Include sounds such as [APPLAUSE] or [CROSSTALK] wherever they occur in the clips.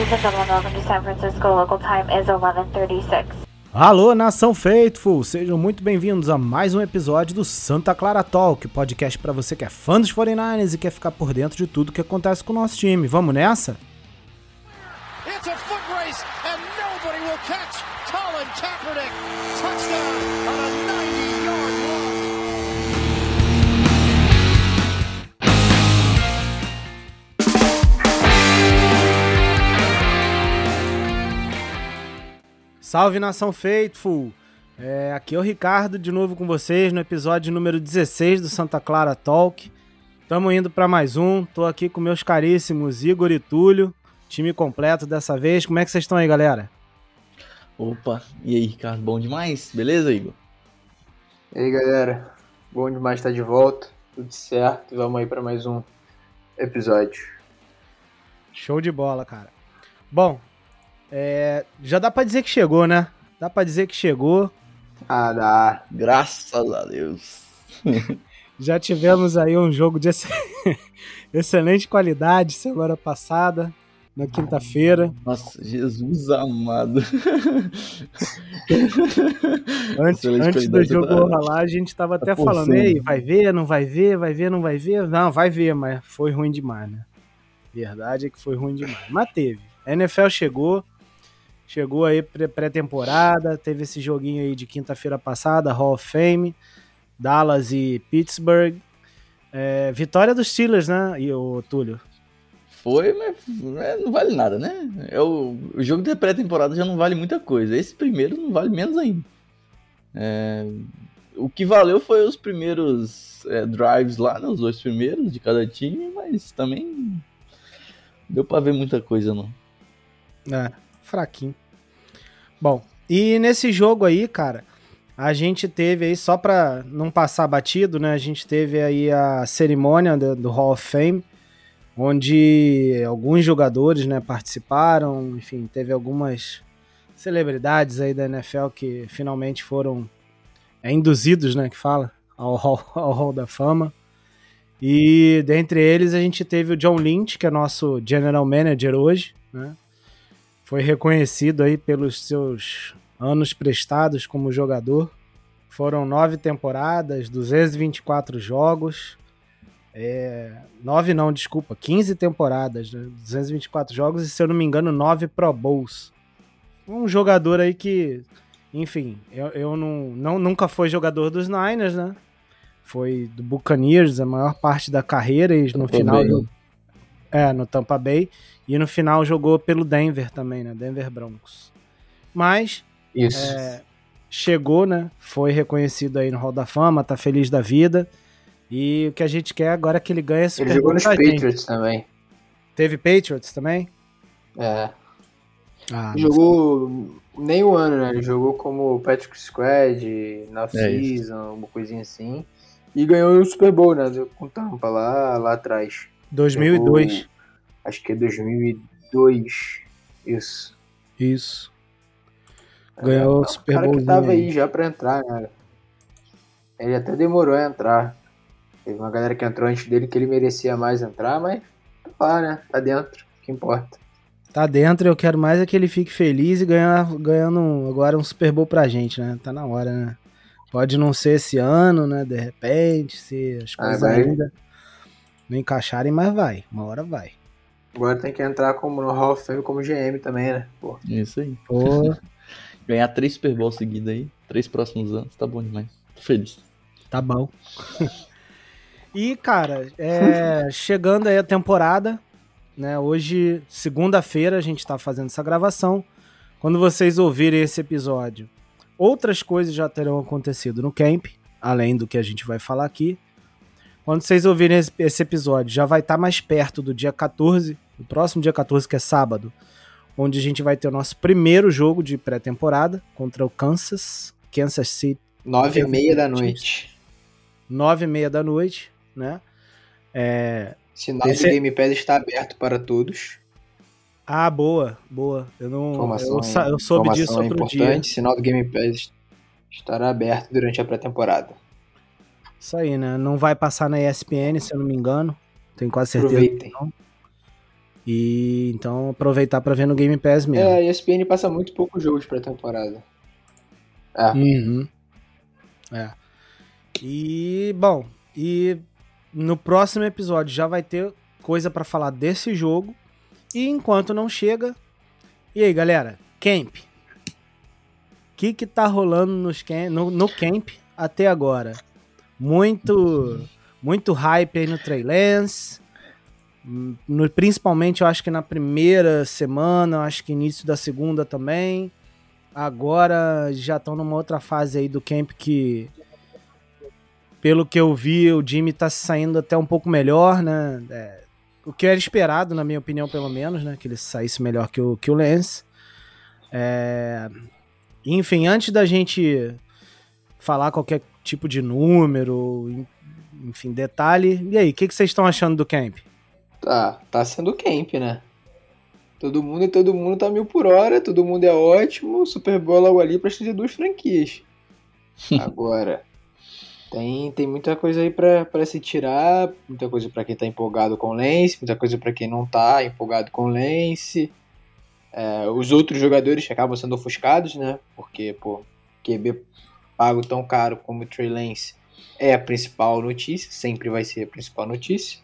Ladies and gentlemen, welcome to San Francisco. Local time is 11:36. Alô, nação Faithful! Sejam muito bem-vindos a mais um episódio do Santa Clara Talk, podcast para você que é fã dos 49ers e quer ficar por dentro de tudo que acontece com o nosso time. Vamos nessa? It's a foot race, and nobody will catch Colin Kaepernick. Salve nação Faithful! É, aqui é o Ricardo de novo com vocês no episódio número 16 do Santa Clara Talk. Tamo indo para mais um. Tô aqui com meus caríssimos Igor e Túlio, time completo dessa vez. Como é que vocês estão aí, galera? Opa, e aí, Ricardo? Bom demais? Beleza, Igor? E aí galera, bom demais estar de volta, tudo certo, vamos aí para mais um episódio. Show de bola, cara. Bom, é, já dá pra dizer que chegou, né? Dá pra dizer que chegou. Ah, dá. Graças a Deus. [LAUGHS] Já tivemos aí um jogo de ex- [LAUGHS] excelente qualidade semana passada, na quinta-feira. Nossa, Jesus amado. [LAUGHS] Antes, antes do jogo tá- rolar, a gente tava até falando, ei, vai ver, não vai ver, vai ver, não vai ver? Não, vai ver, mas foi ruim demais, né? Verdade é que foi ruim demais. Mas teve. A NFL chegou, chegou aí pré- pré-temporada, teve esse joguinho aí de quinta-feira passada, Hall of Fame, Dallas e Pittsburgh. É, vitória dos Steelers, né, e o Túlio? Foi, mas não vale nada, né? É o, o jogo da pré-temporada já não vale muita coisa. Esse primeiro não vale menos ainda. É, o que valeu foi os primeiros é, drives lá, né? Os dois primeiros de cada time, mas também deu pra ver muita coisa, não. É, fraquinho. Bom, e nesse jogo aí, cara, a gente teve aí, só pra não passar batido, né? A gente teve aí a cerimônia do, Hall of Fame, onde alguns jogadores, né, participaram, enfim, teve algumas celebridades aí da NFL que finalmente foram é, induzidos, né, que fala, ao Hall, [LAUGHS] ao Hall da Fama. E dentre eles a gente teve o John Lynch, que é nosso General Manager hoje, né? Foi reconhecido aí pelos seus anos prestados como jogador. Foram nove temporadas, 224 jogos. É, nove não, desculpa, 15 temporadas, né? 224 jogos e, se eu não me engano, nove Pro Bowls. Um jogador aí que, enfim, eu, eu não, não, nunca foi jogador dos Niners, né? Foi do Buccaneers a maior parte da carreira e no Tampa final Bay. do, é, no Tampa Bay. E no final jogou pelo Denver também, né? Denver Broncos. Mas Isso. é, chegou, né? Foi reconhecido aí no Hall da Fama, tá feliz da vida. E o que a gente quer agora é que ele ganhe esse Ele jogou nos Patriots também. Teve Patriots também? É. Ah, jogou nem um ano, né? Ele jogou como Patrick Squad, na É season, uma coisinha assim. E ganhou o Super Bowl, né? Com Tampa lá, lá atrás. 2002. Jogou, acho que é 2002. Isso. Isso. Ganhou o É, Super O cara que tava aí. já pra entrar, né? Ele até demorou a entrar. Teve uma galera que entrou antes dele que ele merecia mais entrar, mas tá lá, né? Tá dentro. O que importa. Tá dentro, eu quero mais é que ele fique feliz e ganhar, ganhando um- agora um Super Bowl pra gente, né? Tá na hora, né? Pode não ser esse ano, né? De repente, se as Ah, coisas vai. ainda não encaixarem, mas vai. Uma hora vai. Agora tem que entrar como no Hall of Fame como GM também, né? Pô. Isso aí. Pô, [LAUGHS] Ganhar três Super Bowl seguidos aí, três próximos anos, tá bom demais. Tô feliz. Tá bom. [LAUGHS] e, cara, é, chegando aí a temporada, né? Hoje, segunda-feira, a gente tá fazendo essa gravação. Quando vocês ouvirem esse episódio, outras coisas já terão acontecido no camp, além do que a gente vai falar aqui. Quando vocês ouvirem esse, episódio, já vai estar mais perto do dia 14, do próximo dia 14, que é sábado, onde a gente vai ter o nosso primeiro jogo de pré-temporada contra o Kansas, Kansas City Nove e meia da noite. nove e meia da noite, né? É... Sinal Esse- do Game Pass está aberto para todos. Ah, boa, boa. Eu não, Informação, eu, eu soube disso outro importante. dia. Sinal do Game Pass estará aberto durante a pré-temporada. Isso aí, né? Não vai passar na ESPN, se eu não me engano. Tenho quase certeza. Aproveitem. E então aproveitar para ver no Game Pass mesmo. É, a ESPN passa muito pouco jogos pra temporada. É. Uhum. É. E, bom, e no próximo episódio já vai ter coisa pra falar desse jogo. E enquanto não chega. E aí, galera? Camp. O que que tá rolando nos no, no camp até agora? Muito muito hype aí no Trey Lance. No- principalmente, eu acho que na primeira semana, eu acho que início da segunda também. Agora já estão numa outra fase aí do camp que, pelo que eu vi, o Jimmy tá saindo até um pouco melhor, né? É, o que era esperado, na minha opinião, pelo menos, né? Que ele saísse melhor que o, que o Lance. É, enfim, antes da gente falar qualquer tipo de número, en- enfim, detalhe, e aí, o que, que vocês estão achando do camp? Tá, tá sendo camp, né? Todo mundo e todo mundo tá mil por hora, todo mundo é ótimo, Super Bowl logo ali pra ter duas franquias. [LAUGHS] Agora, tem, tem muita coisa aí pra, pra se tirar, muita coisa pra quem tá empolgado com o Lance, muita coisa pra quem não tá empolgado com o Lance. É, os outros jogadores acabam sendo ofuscados, né? Porque, pô, QB pago tão caro como o Trey Lance é a principal notícia, sempre vai ser a principal notícia.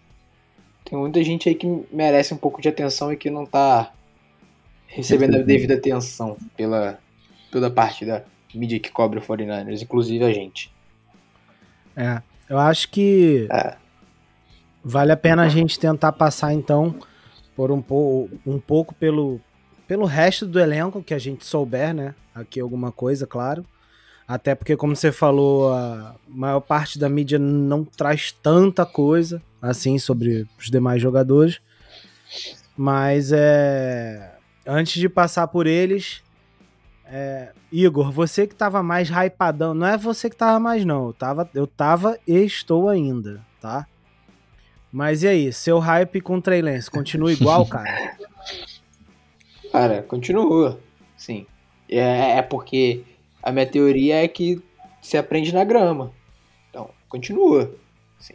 Tem muita gente aí que merece um pouco de atenção e que não tá recebendo a devida atenção pela toda parte da mídia que cobre o 49ers, inclusive a gente. É, eu acho que É. vale a pena a gente tentar passar então por um, po um pouco pelo, pelo resto do elenco que a gente souber, né? Aqui alguma coisa, claro. Até porque, como você falou, a maior parte da mídia não traz tanta coisa assim sobre os demais jogadores. Mas é. Antes de passar por eles, é, Igor, você que tava mais hypadão, não é você que tava mais, não. Eu tava, eu tava e estou ainda, tá? Mas e aí, seu hype com o Trey Lance continua igual, [LAUGHS] cara? Cara, continua. Sim. É, é porque a minha teoria é que se aprende na grama. Então, continua. Sim.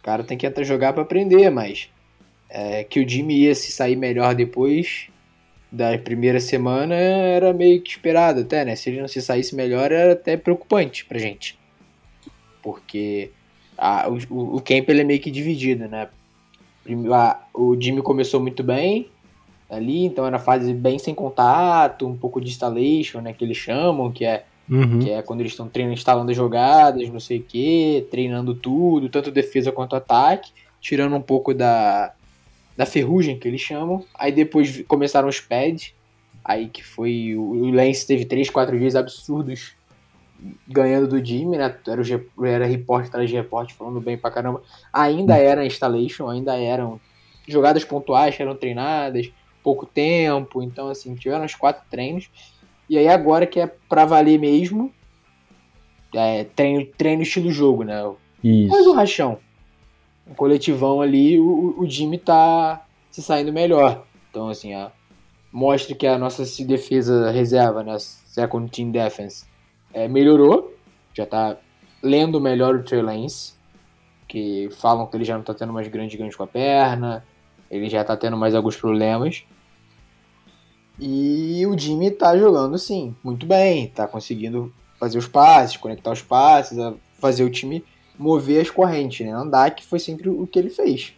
O cara tem que entrar jogar pra aprender, mas é, que o Jimmy ia se sair melhor depois da primeira semana era meio que esperado até, né? Se ele não se saísse melhor era até preocupante pra gente. Porque a- o, o, camp ele é meio que dividido, né? O Jimmy começou muito bem, ali, então era fase bem sem contato, um pouco de installation, né, que eles chamam, que é, Uhum. que é quando eles estão treinando, instalando as jogadas, não sei o que, treinando tudo, tanto defesa quanto ataque, tirando um pouco da, da ferrugem que eles chamam. Aí depois começaram os pads, aí que foi, o, Lance teve 3, 4 dias absurdos ganhando do Jimmy, né, era, o, era repórter atrás de repórter falando bem pra caramba. Ainda era installation, ainda eram jogadas pontuais que eram treinadas, pouco tempo, então assim, tiveram os quatro treinos. E aí agora que é pra valer mesmo, é, treino, treino estilo jogo, né? Mas o Isso. rachão, o coletivão ali, o, o Jimmy tá se saindo melhor. Então assim, mostra que a nossa defesa reserva, né? Second Team Defense, é, melhorou. Já tá lendo melhor o Trey Lance, que falam que ele já não tá tendo mais grandes ganhos com a perna, ele já tá tendo mais alguns problemas. E o Jimmy tá jogando, sim, muito bem. Tá conseguindo fazer os passes, conectar os passes, fazer o time mover as correntes, né? Andar, que foi sempre o que ele fez.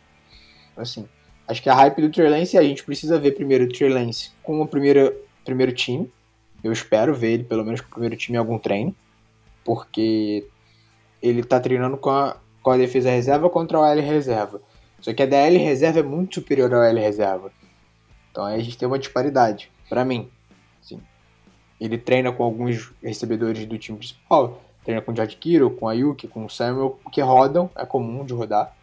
Assim, acho que a hype do Trey Lance a gente precisa ver primeiro o Trey Lance com o primeiro, primeiro time. Eu espero ver ele pelo menos com o primeiro time em algum treino. Porque ele tá treinando com a, com a defesa reserva contra a L reserva. Só que a DL reserva é muito superior ao L reserva. Então aí a gente tem uma disparidade, pra mim. Assim, ele treina com alguns recebedores do time principal, treina com o George com a Yuki, com o Samuel, que rodam, é comum de rodar,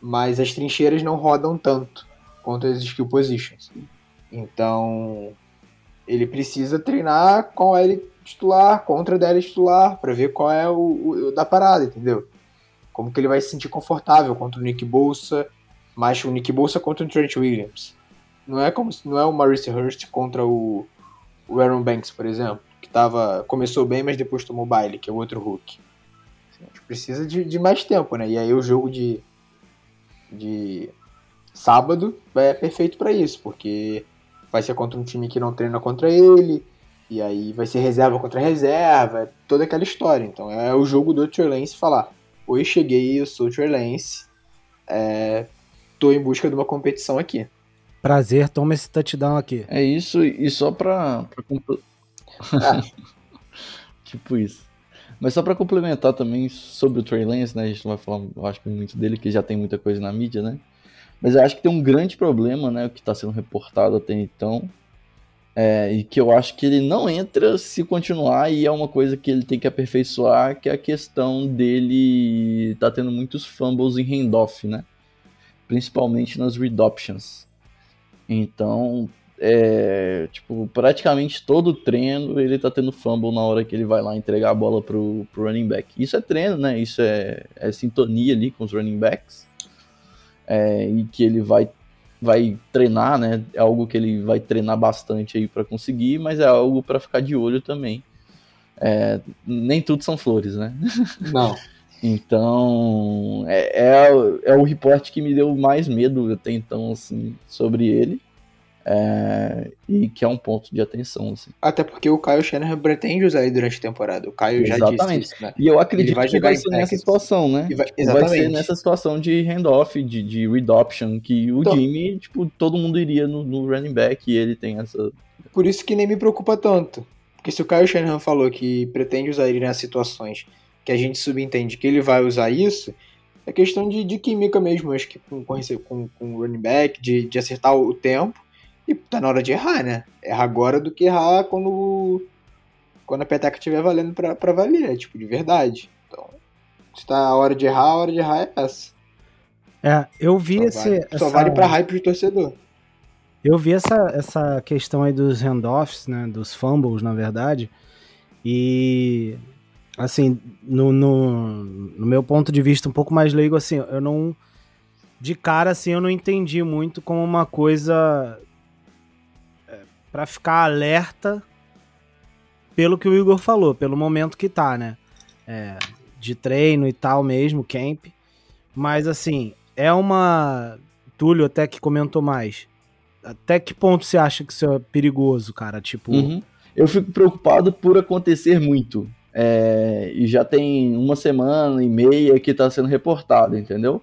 mas as trincheiras não rodam tanto quanto as skill positions. Então ele precisa treinar com a L titular, contra a DL titular, pra ver qual é o, o- da parada, entendeu? Como que ele vai se sentir confortável contra o Nick Bolsa, mas o Nick Bolsa contra o Trent Williams. Não é como não é o Maurice Hurst contra o, o Aaron Banks, por exemplo, que tava, começou bem, mas depois tomou baile, que é o outro Hulk. A gente precisa de, de mais tempo, né? E aí o jogo de, de sábado é perfeito pra isso, porque vai ser contra um time que não treina contra ele, e aí vai ser reserva contra reserva, é toda aquela história. Então é o jogo do Trey Lance falar: Oi, cheguei, eu sou o é, tô em busca de uma competição aqui. Prazer, toma esse touchdown aqui. É isso, e só pra. pra compl- [LAUGHS] tipo isso. Mas só pra complementar também sobre o Trey Lance, né? A gente não vai falar, eu acho que muito dele, que já tem muita coisa na mídia, né? Mas eu acho que tem um grande problema, né? O que tá sendo reportado até então. É, e que eu acho que ele não entra se continuar, e é uma coisa que ele tem que aperfeiçoar, que é a questão dele tá tendo muitos fumbles em handoff, né? Principalmente nas readoptions. Então, é, tipo, praticamente todo treino ele tá tendo fumble na hora que ele vai lá entregar a bola pro, pro running back. Isso é treino, né? Isso é, é sintonia ali com os running backs. É, e que ele vai, vai treinar, né? É algo que ele vai treinar bastante aí para conseguir, mas é algo para ficar de olho também. É, nem tudo são flores, né? Não. [LAUGHS] Então, é, é, é o reporte que me deu mais medo até então, assim, sobre ele. É, e que é um ponto de atenção, assim. Até porque o Kyle Shanahan pretende usar ele durante a temporada. O Caio já Exatamente. disse isso, né? E eu acredito vai que jogar vai em ser nessa situação, né? Vai- Tipo, vai ser exatamente. nessa situação de handoff, de, de readoption, que o Então- Jimmy, tipo, todo mundo iria no, no running back e ele tem essa. Por isso que nem me preocupa tanto. Porque se o Kyle Shanahan falou que pretende usar ele nessas situações que a gente subentende que ele vai usar isso, é questão de, de química mesmo, acho que com, com, com, o running back, de, de acertar o tempo. E tá na hora de errar, né? Erra agora do que errar quando, quando a peteca estiver valendo pra, pra valer, tipo, de verdade. Então, se tá a hora de errar, a hora de errar é essa. É, eu vi Só esse. vale, só essa- vale pra hype de torcedor. Eu vi essa, essa questão aí dos handoffs, né? Dos fumbles, na verdade. E assim, no, no, no meu ponto de vista um pouco mais leigo, assim, eu não. De cara, assim, eu não entendi muito como uma coisa é, pra ficar alerta pelo que o Igor falou, pelo momento que tá, né? É, de treino e tal mesmo, camp. Mas assim, é uma. Túlio até que comentou mais. Até que ponto você acha que isso é perigoso, cara? Tipo, Uhum. Eu fico preocupado por acontecer muito. É, e já tem uma semana e meia que tá sendo reportado, entendeu?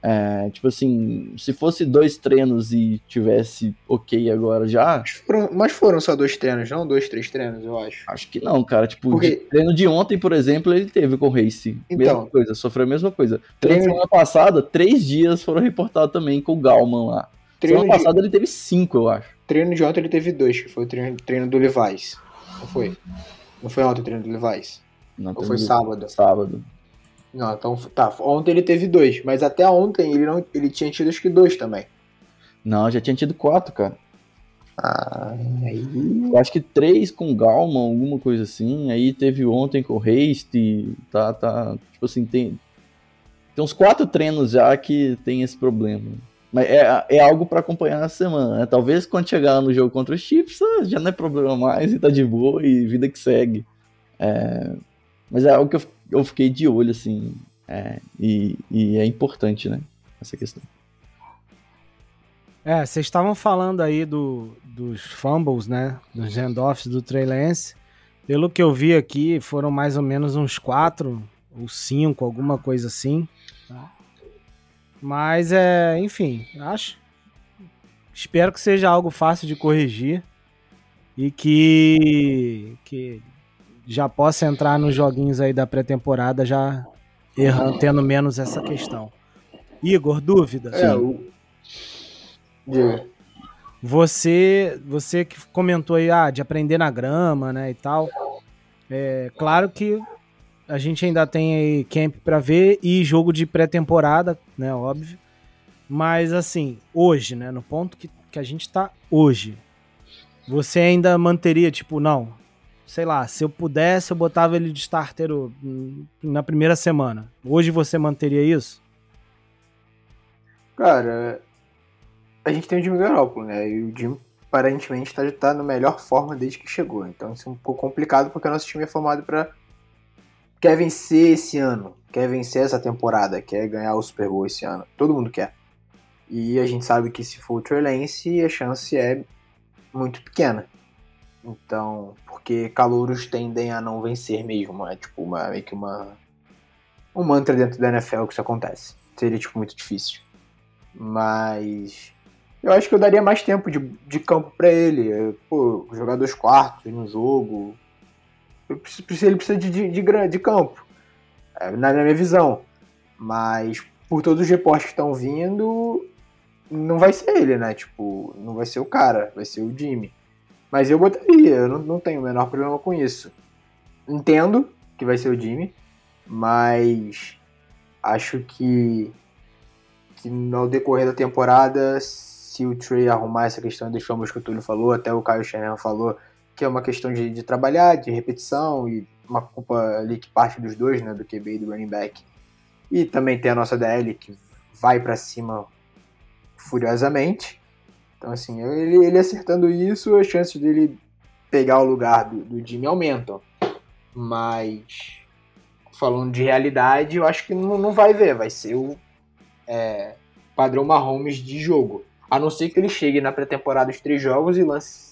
É, tipo assim, se fosse dois treinos e tivesse ok agora já, Mas foram, mas foram só dois treinos, não? Dois, três treinos, eu acho. acho que não, cara. Tipo, Porque- de treino de ontem, por exemplo, ele teve com o Race. mesma Então. coisa, sofreu a mesma coisa. Treino semana passada, três dias foram reportados também com o Galman lá. Treino semana de, passada ele teve cinco, eu acho. treino de ontem ele teve dois, que foi o treino, treino do Levi's. Não foi? Não foi ontem o treino do Levi's? Não, Ou foi de- sábado? Sábado. Não, então tá. Ontem ele teve dois, mas até ontem ele não, ele tinha tido acho que dois também. Não, já tinha tido quatro, cara. Ah, aí. Eu acho que três com Galman, alguma coisa assim. Aí teve ontem com o Haste. Tá, tá. Tipo assim, tem. Tem uns quatro treinos já que tem esse problema. Mas é, é algo pra acompanhar na semana. né? Talvez quando chegar no jogo contra os Chiefs, ah, já não é problema mais e tá de boa e vida que segue. É, mas é algo que eu, eu fiquei de olho, assim. é, e, e é importante, né? Essa questão. É, vocês estavam falando aí do, dos fumbles, né? Dos handoffs do Trey Lance. Pelo que eu vi aqui, foram mais ou menos uns quatro ou cinco, alguma coisa assim. tá? Mas é, enfim, acho. Espero que seja algo fácil de corrigir e que, que já possa entrar nos joguinhos aí da pré-temporada já errando, tendo menos essa questão. Igor, dúvida? É, o. Você, você que comentou aí ah, de aprender na grama, né, e tal. É claro que a gente ainda tem aí camp para ver e jogo de pré-temporada, né, óbvio. Mas assim, hoje, né, no ponto que, que a gente tá hoje, você ainda manteria tipo, não, sei lá, se eu pudesse eu botava ele de starter hum, na primeira semana. Hoje você manteria isso? Cara, a gente tem o Jimmy Garoppolo, né? E o Jimmy aparentemente tá, tá na melhor forma desde que chegou. Então isso é um pouco complicado porque o nosso time é formado pra. Quer vencer esse ano, quer vencer essa temporada, quer ganhar o Super Bowl esse ano. Todo mundo quer. E a gente sabe que se for o Trey Lance, a chance é muito pequena. Então, porque calouros tendem a não vencer mesmo, é tipo uma, meio que uma um mantra dentro da NFL que isso acontece. Seria tipo muito difícil. Mas eu acho que eu daria mais tempo de, de campo para ele. Pô, jogar dois quartos no jogo. Ele precisa de, de, de, de campo, é, na minha visão. Mas por todos os reportes que estão vindo, não vai ser ele, né? Tipo, não vai ser o cara, vai ser o Jimmy. Mas eu botaria, eu não, não tenho o menor problema com isso. Entendo que vai ser o Jimmy, mas acho que, que no decorrer da temporada, se o Trey arrumar essa questão dos fumbles que o Túlio falou, até o Caio Shannon falou, que é uma questão de, de trabalhar, de repetição e uma culpa ali que parte dos dois, né, do QB e do running back. E também tem a nossa DL que vai para cima furiosamente. Então, assim, ele, ele acertando isso, as chances dele pegar o lugar do, do Jimmy aumentam. Mas, falando de realidade, eu acho que não, não vai ver. Vai ser o é, padrão Mahomes de jogo. A não ser que ele chegue na pré-temporada os três jogos e lance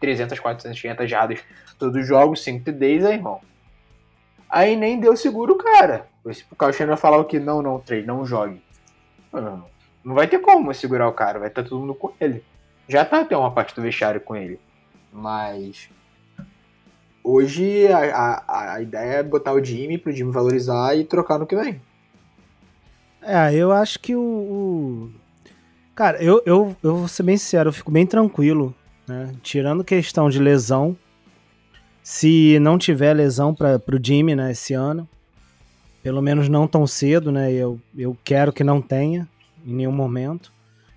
300, 400, 500 jardas todos os jogos, 5 TDs, aí, irmão. Aí nem deu seguro, cara. O Kyle falar o que não, não, três, não jogue. Não, não vai ter como segurar o cara, vai estar todo mundo com ele. Já tá até uma parte do vestiário com ele. Mas. Hoje a, a, a ideia é botar o Jimmy pro Jimmy valorizar e trocar no que vem. É, eu acho que o, o, Cara, eu, eu, eu vou ser bem sincero, eu fico bem tranquilo, né? Tirando questão de lesão, se não tiver lesão para o Jimmy, né, esse ano, pelo menos não tão cedo, né? Eu, eu quero que não tenha em nenhum momento.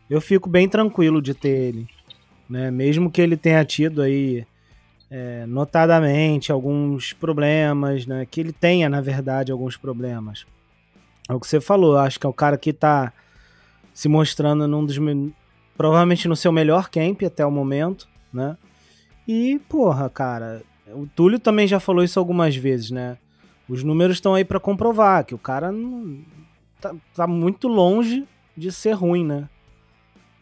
Eu fico bem tranquilo de ter ele, né? Mesmo que ele tenha tido aí é, notadamente alguns problemas, né? Que ele tenha, na verdade, alguns problemas. É o que você falou, acho que é o cara que tá se mostrando num dos. Provavelmente no seu melhor camp até o momento, né? E, porra, cara, o Túlio também já falou isso algumas vezes, né? Os números estão aí para comprovar que o cara não, tá, tá, muito longe de ser ruim, né?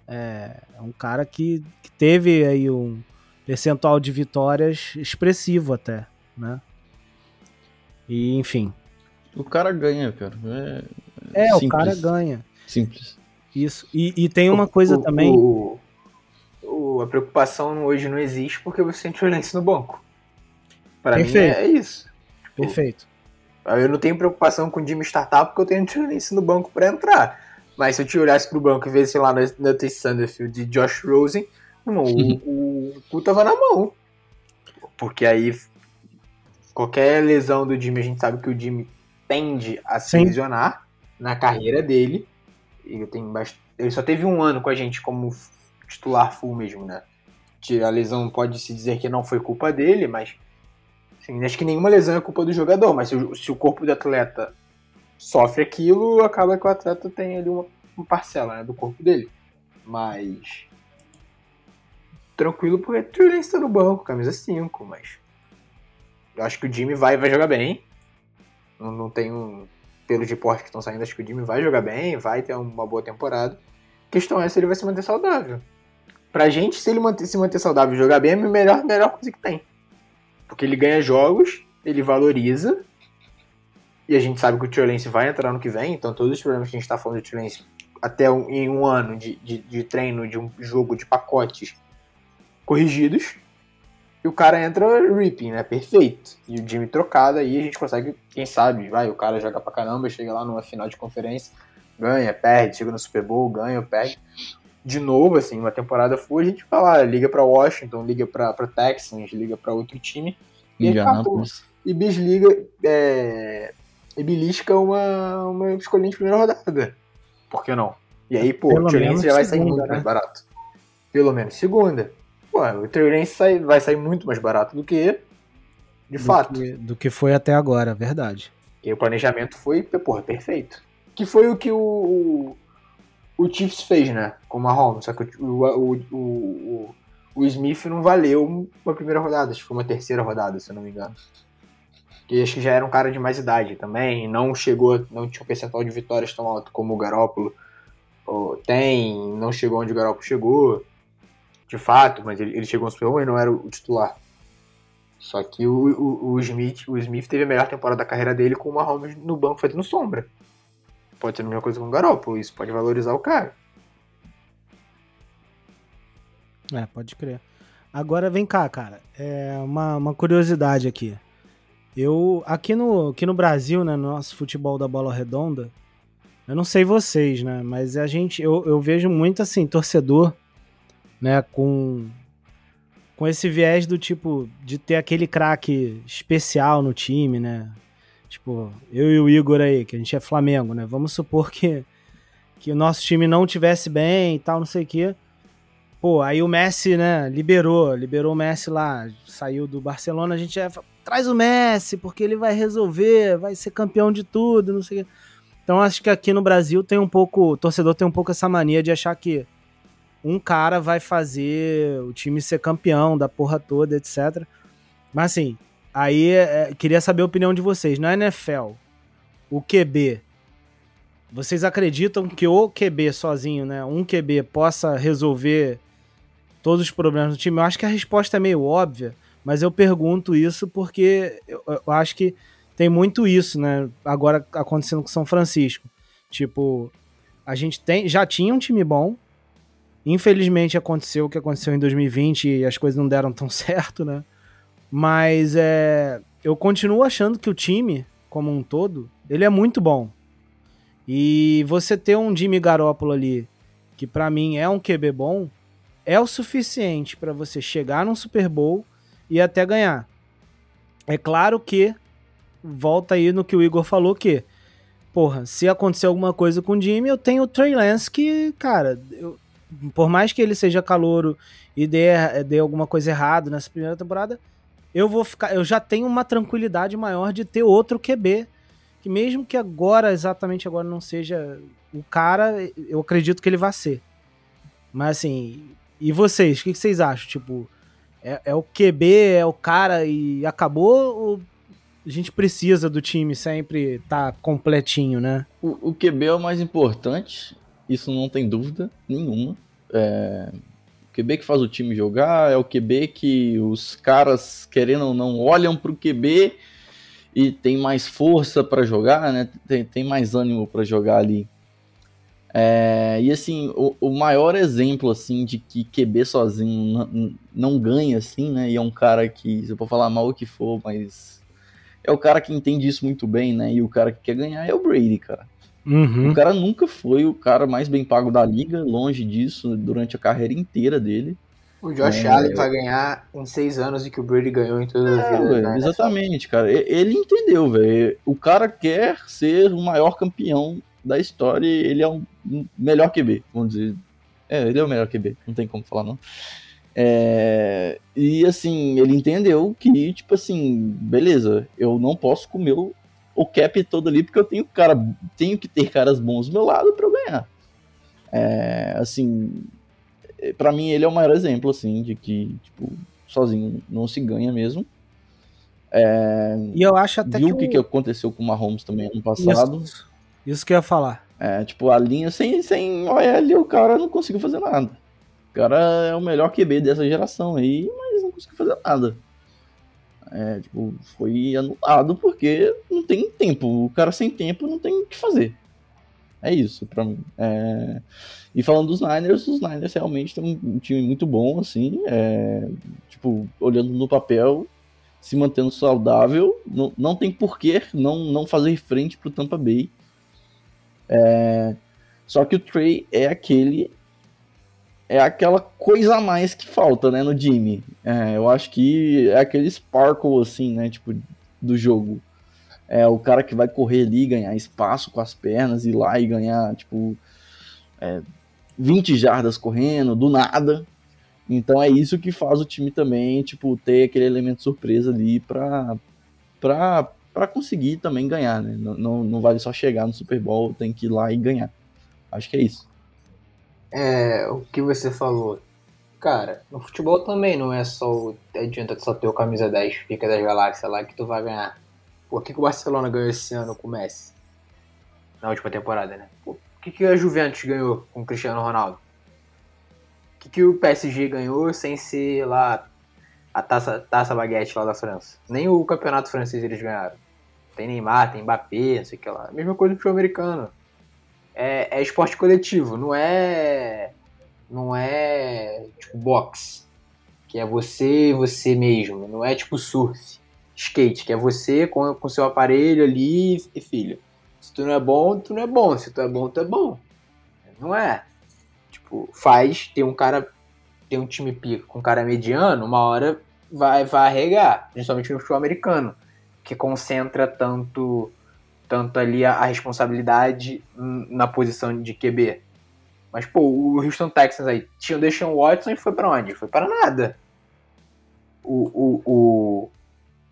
É, é um cara que, que teve aí um percentual de vitórias expressivo até, né? E, enfim. O cara ganha, cara. É, é o cara ganha. Simples. Isso. E, e tem uma coisa o, também. O, o, a preocupação hoje não existe porque você tem violência no banco. Para mim é, isso. Tipo, Perfeito. Eu não tenho preocupação com o time startup porque eu tenho violência no banco para entrar. Mas se eu te olhasse pro banco e visse lá no Nathan Sandfield de Josh Rosen, irmão, o, o cu tava na mão. Porque aí qualquer lesão do Jimmy, a gente sabe que o Jimmy tende a se Sim. lesionar na carreira dele. Ele, tem bast... ele só teve um ano com a gente como titular full mesmo, né? A lesão pode se dizer que não foi culpa dele, mas assim, acho que nenhuma lesão é culpa do jogador, mas se o, se o corpo do atleta sofre aquilo, acaba que o atleta tem ali uma, uma parcela né, do corpo dele. Mas. Tranquilo, porque Trillian está no banco, camisa 5, mas. Eu acho que o Jimmy vai, vai jogar bem. Não, não tenho pelos reportes que estão saindo, acho que o Jimmy vai jogar bem, vai ter uma boa temporada. A questão é se ele vai se manter saudável. Pra gente, se ele manter, se manter saudável e jogar bem, é a melhor, melhor coisa que tem. Porque ele ganha jogos, ele valoriza, e a gente sabe que o Lance vai entrar no que vem, então todos os problemas que a gente está falando Trey Lance até um, em um ano de, de, de treino, de um jogo, de pacotes corrigidos, e o cara entra ripping, né? Perfeito. E o Jimmy trocado aí a gente consegue, quem sabe, vai, o cara joga pra caramba, chega lá numa final de conferência, ganha, perde, chega no Super Bowl, ganha, perde. De novo, assim, uma temporada full, a gente vai lá, liga pra Washington, liga pra, pra Texans, liga pra outro time. E, e bisliga, é, e belisca uma, uma escolha de primeira rodada. Por que não? E aí, pô, Pelo o já vai sair muito né? mais barato. Pelo menos segunda. Pô, o Trailense sai, vai sair muito mais barato do que de do fato. Que, do que foi até agora, verdade. E o planejamento foi, porra, perfeito. Que foi o que o, o, Chiefs fez, né? Com o Mahomes. Só que o, o, o, o, Smith não valeu uma primeira rodada, acho que foi uma terceira rodada, se eu não me engano. Que acho que já era um cara de mais idade também, não chegou, não tinha um percentual de vitórias tão alto como o Garópolo. tem, não chegou onde o Garoppolo chegou, de fato, mas ele, ele chegou no Super Bowl e não era o titular. Só que o, o, o, Smith, o Smith teve a melhor temporada da carreira dele com o Mahomes no banco fazendo sombra. Pode ser a mesma coisa com o Garoppolo, isso pode valorizar o cara. É, pode crer. Agora vem cá, cara. É uma, uma curiosidade aqui. Eu, aqui no, aqui no Brasil, né, no nosso futebol da bola redonda, eu não sei vocês, né, mas a gente, eu, eu vejo muito assim, torcedor, né, com, com esse viés do tipo, de ter aquele craque especial no time, né, tipo, eu e o Igor aí, que a gente é Flamengo, né, vamos supor que, que o nosso time não tivesse bem e tal, não sei o quê, Pô, aí o Messi, né, liberou, liberou o Messi lá, saiu do Barcelona, a gente é, traz o Messi, porque ele vai resolver, vai ser campeão de tudo, não sei o quê. Então acho que aqui no Brasil tem um pouco, o torcedor tem um pouco essa mania de achar que um cara vai fazer o time ser campeão da porra toda, etc. Mas assim, aí é, queria saber a opinião de vocês. Na NFL, o QB, vocês acreditam que o QB sozinho, né, um QB possa resolver todos os problemas do time? Eu acho que a resposta é meio óbvia, mas eu pergunto isso porque eu, eu acho que tem muito isso, né? Agora acontecendo com São Francisco. Tipo, a gente tem, já tinha um time bom. Infelizmente aconteceu o que aconteceu em 2020 e as coisas não deram tão [LAUGHS] certo, né? Mas é, eu continuo achando que o time, como um todo, ele é muito bom. E você ter um Jimmy Garoppolo ali, que para mim é um QB bom, é o suficiente para você chegar num Super Bowl e até ganhar. É claro que volta aí no que o Igor falou que porra, se acontecer alguma coisa com o Jimmy, eu tenho o Trey Lance que, cara, eu, por mais que ele seja calouro e dê, dê alguma coisa errada nessa primeira temporada, eu vou ficar, eu já tenho uma tranquilidade maior de ter outro QB, que mesmo que agora, exatamente agora não seja o cara, eu acredito que ele vai ser. Mas assim, e vocês, o que, vocês acham? Tipo, é, é, o QB, é o cara e acabou? Ou a gente precisa do time sempre estar tá completinho, né? O, o, QB é o mais importante, isso não tem dúvida nenhuma. É, QB que faz o time jogar, é o QB que os caras, querendo ou não, olham pro QB e tem mais força para jogar, né? Tem, tem mais ânimo para jogar ali. É, e assim, o, o, maior exemplo assim de que QB sozinho não, não, ganha, assim, né? E é um cara que, se eu for falar mal o que for, mas é o cara que entende isso muito bem, né? E o cara que quer ganhar é o Brady, cara. Uhum. O cara nunca foi o cara mais bem pago da liga, longe disso, durante a carreira inteira dele. O Josh é, Allen vai ganhar em seis anos e que o Brady ganhou em toda a é, vida. né? Exatamente, cara. Ele entendeu, velho. O cara quer ser o maior campeão da história, ele é um melhor QB, vamos dizer. É, ele é o melhor QB, não tem como falar não. É, e assim, ele entendeu que, tipo assim, beleza, eu não posso comer o, o cap todo ali porque eu tenho cara, tenho que ter caras bons do meu lado para eu ganhar. É, assim, para mim ele é o maior exemplo assim de que, tipo, sozinho não se ganha mesmo. É, e eu acho até viu o que, que aconteceu com o Mahomes também ano passado. Isso. Isso que eu ia falar. É, tipo, a linha sem, sem OL, o cara não conseguiu fazer nada. O cara é o melhor QB dessa geração aí, mas não conseguiu fazer nada. É, tipo, foi anulado porque não tem tempo. O cara sem tempo não tem o que fazer. É isso pra mim. É... E falando dos Niners, os Niners realmente têm um time muito bom, assim. É... Tipo, olhando no papel, se mantendo saudável, não, não tem porquê não, não fazer frente pro Tampa Bay. É, só que o Trey é aquele. É aquela coisa a mais que falta, né, no Jimmy. É, eu acho que é aquele sparkle, assim, né, tipo, do jogo. É o cara que vai correr ali, ganhar espaço com as pernas, ir lá e ganhar, tipo, é, 20 jardas correndo, do nada. Então é isso que faz o time também, tipo, ter aquele elemento surpresa ali pra, pra, para conseguir também ganhar, né? Não, não, não, vale só chegar no Super Bowl, tem que ir lá e ganhar. Acho que é isso. É, o que você falou. Cara, no futebol também não é só. Adianta só ter o camisa 10, fica das galáxias lá que tu vai ganhar. Por que, que o Barcelona ganhou esse ano com o Messi? Na última temporada, né? Pô, que, que a Juventus ganhou com o Cristiano Ronaldo? O que, que o PSG ganhou sem ser lá a taça, taça baguete lá da França? Nem o campeonato francês eles ganharam. Tem Neymar, tem Mbappé, não sei o que lá. Mesma coisa futebol americano. É, é esporte coletivo, não é. Não é tipo boxe. Que é você você mesmo. Não é tipo surf. Skate, que é você com, com seu aparelho ali e filho. Se tu não é bom, tu não é bom. Se tu é bom, tu é bom. Não é. Tipo, faz, tem um cara, tem um time pica com um cara mediano, uma hora vai, vai arregar. Principalmente no futebol americano, que concentra tanto, tanto ali a, a responsabilidade na posição de QB. Mas, pô, o Houston Texans aí tinha o Deshaun Watson e foi para onde? Foi para nada. O, o, o,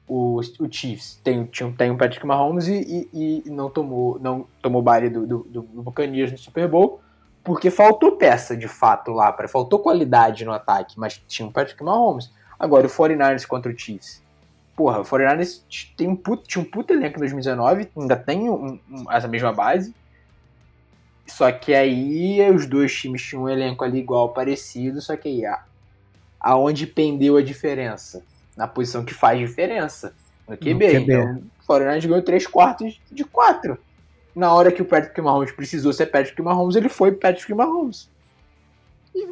o, o Chiefs tem, tinha, tem o Patrick Mahomes e, e, e não tomou não tomou baile do, do, do Buccaneers no Super Bowl porque faltou peça de fato lá, pra, faltou qualidade no ataque, mas tinha o Patrick Mahomes. Agora o 49ers contra o Chiefs. Porra, o 49ers tem um puto, tinha um puto elenco em 2019, ainda tem um, um, essa mesma base. Só que aí os dois times tinham um elenco ali igual, parecido, só que aí a, aonde pendeu a diferença? Na posição que faz diferença, no QB. No QB. Então, o 49ers ganhou 3 quartos de 4 na hora que o Patrick Mahomes precisou ser Patrick Mahomes, ele foi Patrick Mahomes. E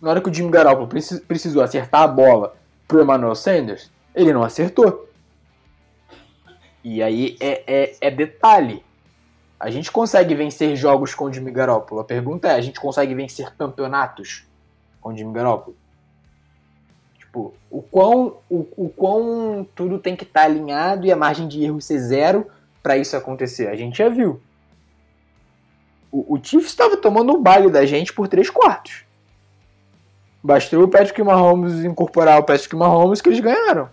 na hora que o Jimmy Garoppolo precisou acertar a bola pro Emmanuel Sanders, ele não acertou. E aí é, é, é detalhe. A gente consegue vencer jogos com o Jimmy Garoppolo. A pergunta é, a gente consegue vencer campeonatos com o Jimmy Garoppolo? Tipo, o quão, o, o quão tudo tem que estar tá alinhado e a margem de erro ser zero para isso acontecer. A gente já viu. O, o Chiefs estava tomando um baile da gente por três quartos. Bastou o Patrick Mahomes incorporar o Patrick Mahomes que eles ganharam.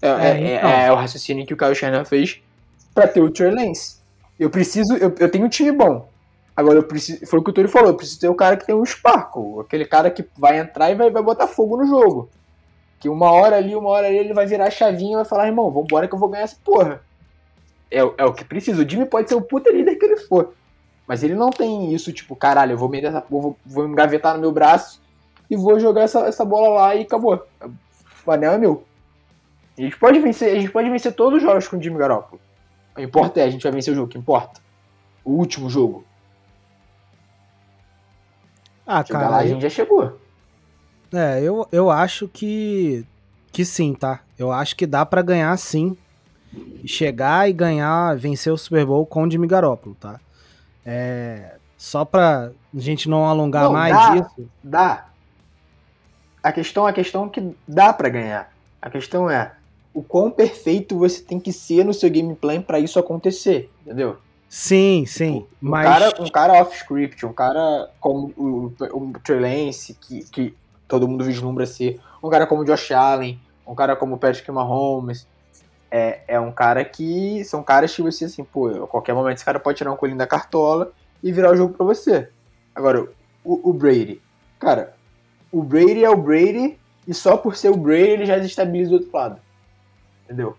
É, é, é, então. é o raciocínio que o Kyle Shanahan fez para ter o Trey Lance. Eu preciso, eu, eu tenho um time bom. Agora eu preciso, foi o que o Tony falou, eu preciso ter o cara que tem um sparkle, aquele cara que vai entrar e vai, vai botar fogo no jogo. Que uma hora ali, uma hora ali, ele vai virar a chavinha e vai falar, irmão, vambora que eu vou ganhar essa porra é, é o que precisa. O Jimmy pode ser o puta líder que ele for. Mas ele não tem isso, tipo, caralho, eu vou meter essa vou, vou engavetar no meu braço e vou jogar essa, essa bola lá e acabou. O anel é meu. A gente pode vencer, a gente pode vencer todos os jogos com o Jimmy Garoppolo. O importa é, a gente vai vencer o jogo, o que importa. O último jogo. Ah, Chegar cara. Lá, a gente já chegou. É, eu, eu acho que. Que sim, tá? Eu acho que dá para ganhar sim chegar e ganhar, vencer o Super Bowl com o Jimmy Garoppolo, tá? É, só pra gente não alongar não, mais dá, isso. Dá. A questão, a questão é que dá para ganhar. A questão é o quão perfeito você tem que ser no seu gameplay para isso acontecer, entendeu? Sim, sim. Tipo, um, mas... cara, um cara off-script, um cara como o, o Trey Lance, que, que todo mundo vislumbra ser, um cara como o Josh Allen, um cara como o Patrick Mahomes, é, é um cara que. São caras que você, assim, pô, a qualquer momento esse cara pode tirar um colinho da cartola e virar o jogo pra você. Agora, o, o Brady. Cara, o Brady é o Brady e só por ser o Brady ele já desestabiliza o outro lado. Entendeu?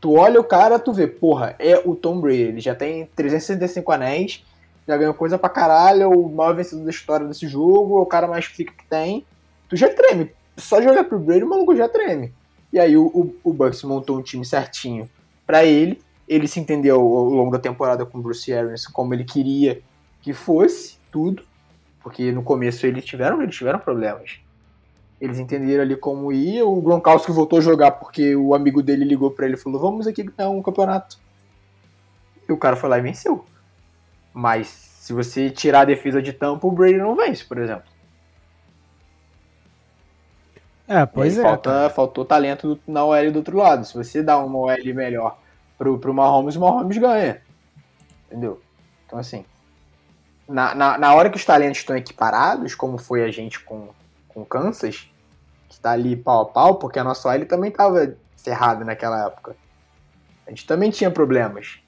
Tu olha o cara, tu vê, porra, é o Tom Brady. Ele já tem 365 anéis, já ganhou coisa pra caralho, é o maior vencedor da história desse jogo, é o cara mais pica que tem. Tu já treme. Só jogar pro Brady, o maluco já treme. E aí o, o, o Bucks montou um time certinho para ele. Ele se entendeu ao longo da temporada com o Bruce Arians como ele queria que fosse tudo, porque no começo eles tiveram, eles tiveram problemas. Eles entenderam ali como ia. O Gronkowski voltou a jogar porque o amigo dele ligou para ele e falou: "Vamos aqui ganhar um campeonato". E o cara foi lá e venceu. Mas se você tirar a defesa de tampa, o Brady não vence, por exemplo. É, pois é. Falta, faltou talento do, na OL do outro lado. Se você dá uma OL melhor pro, pro Mahomes, o Mahomes ganha. Entendeu? Então, assim. Na, na, na hora que os talentos estão equiparados, como foi a gente com, com Kansas, que tá ali pau a pau, porque a nossa OL também tava ferrada naquela época. A gente também tinha problemas.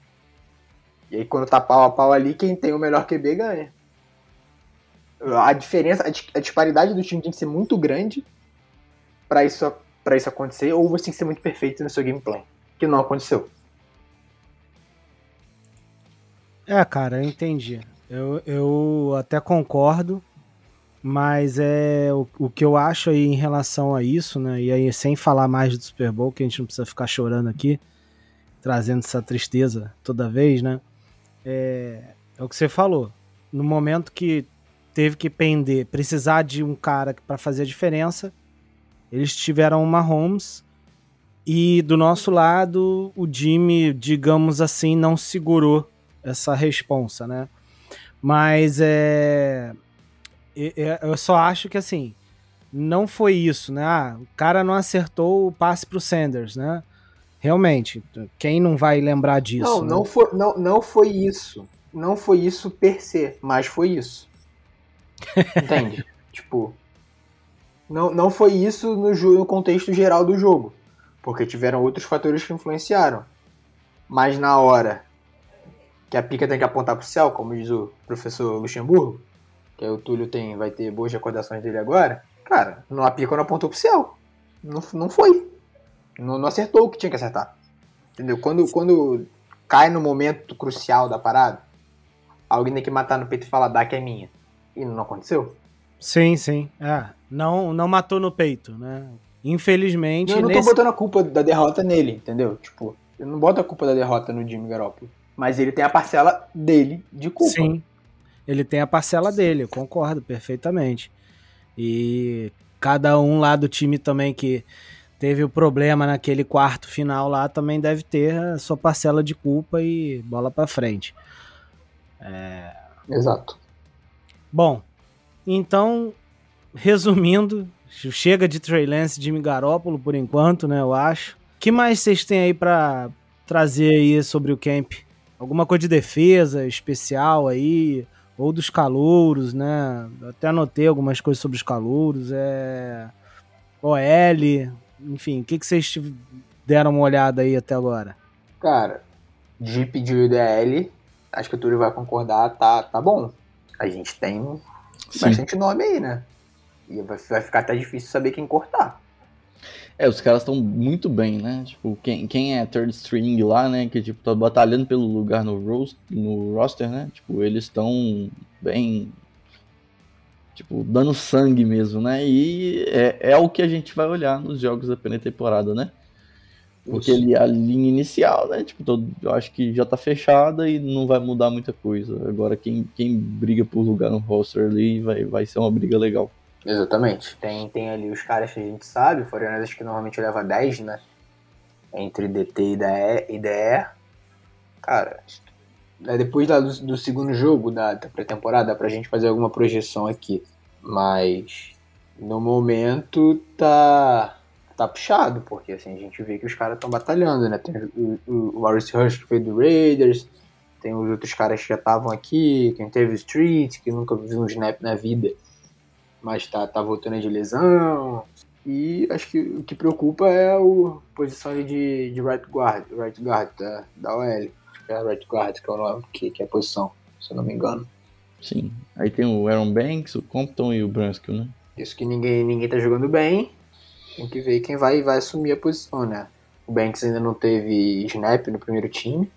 E aí, quando tá pau a pau ali, quem tem o melhor QB ganha. A diferença, a disparidade do time tem que ser muito grande para isso, pra isso acontecer, ou você tem que ser muito perfeito no seu gameplay, que não aconteceu. É, cara, eu entendi. Eu, eu até concordo, mas é o, o que eu acho aí em relação a isso, né? E aí, sem falar mais do Super Bowl, que a gente não precisa ficar chorando aqui, trazendo essa tristeza toda vez, né? É, é o que você falou. No momento que teve que pender, precisar de um cara para fazer a diferença, eles tiveram uma Holmes e do nosso lado o Jimmy, digamos assim, não segurou essa responsa, né? Mas é, eu só acho que assim não foi isso, né? Ah, o cara não acertou o passe pro Sanders, né? Realmente, quem não vai lembrar disso? Não, né? não, foi, não, não foi isso. Não foi isso per se, mas foi isso. Entende? [LAUGHS] tipo, não, não foi isso no, no contexto geral do jogo. Porque tiveram outros fatores que influenciaram. Mas na hora que a pica tem que apontar pro céu, como diz o professor Luxemburgo, que aí o Túlio tem, vai ter boas recordações dele agora, cara, não apontou pro céu. Não, não foi. Não, não acertou o que tinha que acertar. Entendeu? Quando, quando cai no momento crucial da parada, alguém tem que matar no peito e falar, dá que é minha. E não aconteceu? Sim, sim. É, não, não matou no peito, né? Infelizmente. Eu não nesse... tô botando a culpa da derrota nele, entendeu? Tipo, eu não boto a culpa da derrota no Jimmy Garoppolo. Mas ele tem a parcela dele de culpa. Sim. Ele tem a parcela dele, eu concordo perfeitamente. E cada um lá do time também que teve o problema naquele quarto final lá também deve ter a sua parcela de culpa e bola para frente. É... Exato. Bom, então, resumindo, chega de Trey Lance e Jimmy Garoppolo por enquanto, né, eu acho. que mais vocês têm aí para trazer aí sobre o camp? Alguma coisa de defesa especial aí? Ou dos calouros, né? Até anotei algumas coisas sobre os calouros. É... OL, enfim, o que, que vocês deram uma olhada aí até agora? Cara, Jeep de UDL, acho que o Túlio vai concordar, tá, tá bom. A gente tem Sim. bastante nome aí, né? E vai, vai ficar até difícil saber quem cortar. É, os caras estão muito bem, né? Tipo, quem, quem é third string lá, né? Que tipo, tá batalhando pelo lugar no, rost, no roster, né? Tipo, eles estão bem. Tipo, dando sangue mesmo, né? E é, é o que a gente vai olhar nos jogos da pré-temporada, né? Porque ele, a linha inicial, né? Tipo, todo, eu acho que já tá fechada e não vai mudar muita coisa. Agora, quem, quem briga por lugar no roster ali vai, vai ser uma briga legal. Exatamente. Tem, tem ali os caras que a gente sabe, o Foreigners que normalmente leva 10, né? Entre DT e DE. Cara, é depois da, do, do, segundo jogo da, da pré-temporada, dá pra gente fazer alguma projeção aqui. Mas no momento tá tá puxado, porque assim, a gente vê que os caras estão batalhando, né? Tem o, o, o Rush que foi do Raiders, tem os outros caras que já estavam aqui, quem teve Street, que nunca viu um snap na vida, mas tá, tá voltando de lesão. E acho que o que preocupa é a posição de, de right guard, right guard da, da OL. Acho que é right guard que é o nome, que, que é a posição, se eu não me engano. Sim. Aí tem o Aaron Banks, o Compton e o Brunskill, né? Isso que ninguém, ninguém tá jogando bem. Tem que ver quem vai, vai assumir a posição, né? O Banks ainda não teve snap no primeiro time,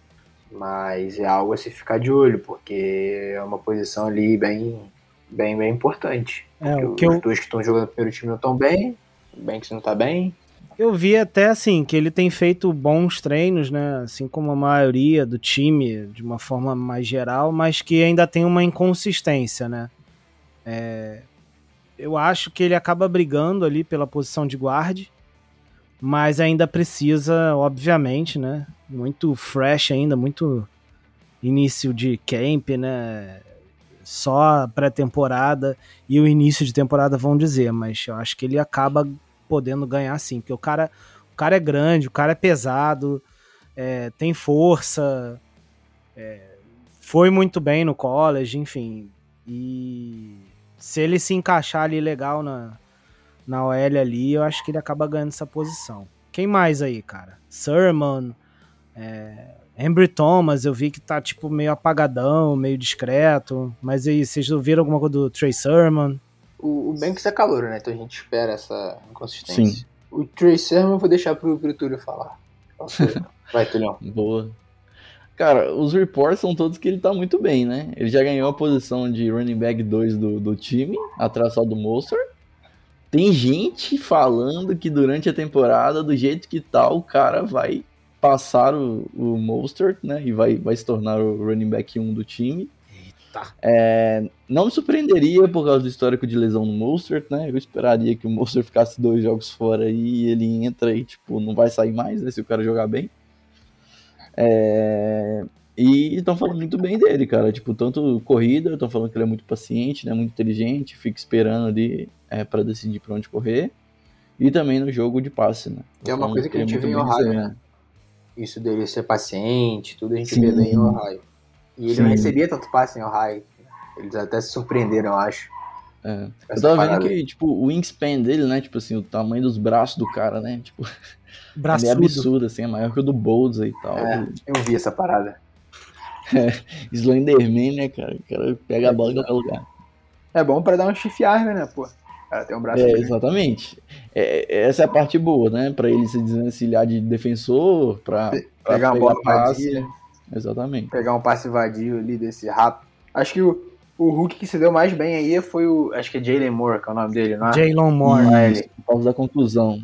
mas é algo a se ficar de olho, porque é uma posição ali bem, bem, bem importante. É, o os que eu... dois que estão jogando no primeiro time não estão bem, o Banks não tá bem. Eu vi até assim que ele tem feito bons treinos, né? Assim como a maioria do time, de uma forma mais geral, mas que ainda tem uma inconsistência, né? É, eu acho que ele acaba brigando ali pela posição de guarde, mas ainda precisa, obviamente, né? Muito fresh ainda, muito início de camp, né? Só pré-temporada e o início de temporada vão dizer, mas eu acho que ele acaba podendo ganhar sim, porque o cara, o cara é grande, o cara é pesado, é, tem força, é, foi muito bem no college, enfim, e se ele se encaixar ali legal na, na OL ali, eu acho que ele acaba ganhando essa posição. Quem mais aí, cara? Sermon, é, Embry Thomas, eu vi que tá tipo meio apagadão, meio discreto. Mas aí, vocês ouviram alguma coisa do Trey Sermon? O, o Banks é calor, né? Então a gente espera essa inconsistência. Sim. O Trey Sermon eu vou deixar pro, pro Túlio falar. [LAUGHS] Vai, Tulhão. Boa. Cara, os reports são todos que ele tá muito bem, né? Ele já ganhou a posição de running back 2 do, do time, atrás só do Monster. Tem gente falando que durante a temporada, do jeito que tá, o cara vai passar o, o Mostert, né? E vai, vai se tornar o running back 1 do time. Eita. É, não me surpreenderia por causa do histórico de lesão no Mostert, né? Eu esperaria que o Mostert ficasse dois jogos fora e ele entra e, tipo, não vai sair mais, né? Se o cara jogar bem. É, e estão falando muito bem dele, cara. Tipo, tanto corrida, estão falando que ele é muito paciente, né? Muito inteligente, fica esperando ali é, para decidir pra onde correr. E também no jogo de passe, né? Que é uma Falando coisa que a ele gente é vê em Ohio, desenhado. né? Isso dele ser paciente, tudo a gente Sim. vê bem em Ohio. E ele Sim. não recebia tanto passe em Ohio. Eles até se surpreenderam, eu acho. É. Eu tava parada. vendo que, tipo, o wingspan dele, né? Tipo assim, o tamanho dos braços do cara, né? Tipo, [LAUGHS] é absurdo, assim, é maior que o do Bolds e tal. É, eu vi essa parada. [LAUGHS] Slenderman, né, cara? O cara pega a bola em qualquer lugar. É bom pra dar um chifre arma, né, pô? O cara tem um braço É, grande. exatamente. É, essa é a parte boa, né? Pra ele se desvencilhar de defensor, pra, pra pegar uma bola passe. Exatamente. pegar um passe vadio ali desse rápido. Acho que o, o Hulk que se deu mais bem aí foi o. Acho que é Jalen Moore, que é o nome dele, não é? Jaylon Moore. É ele. por causa da conclusão.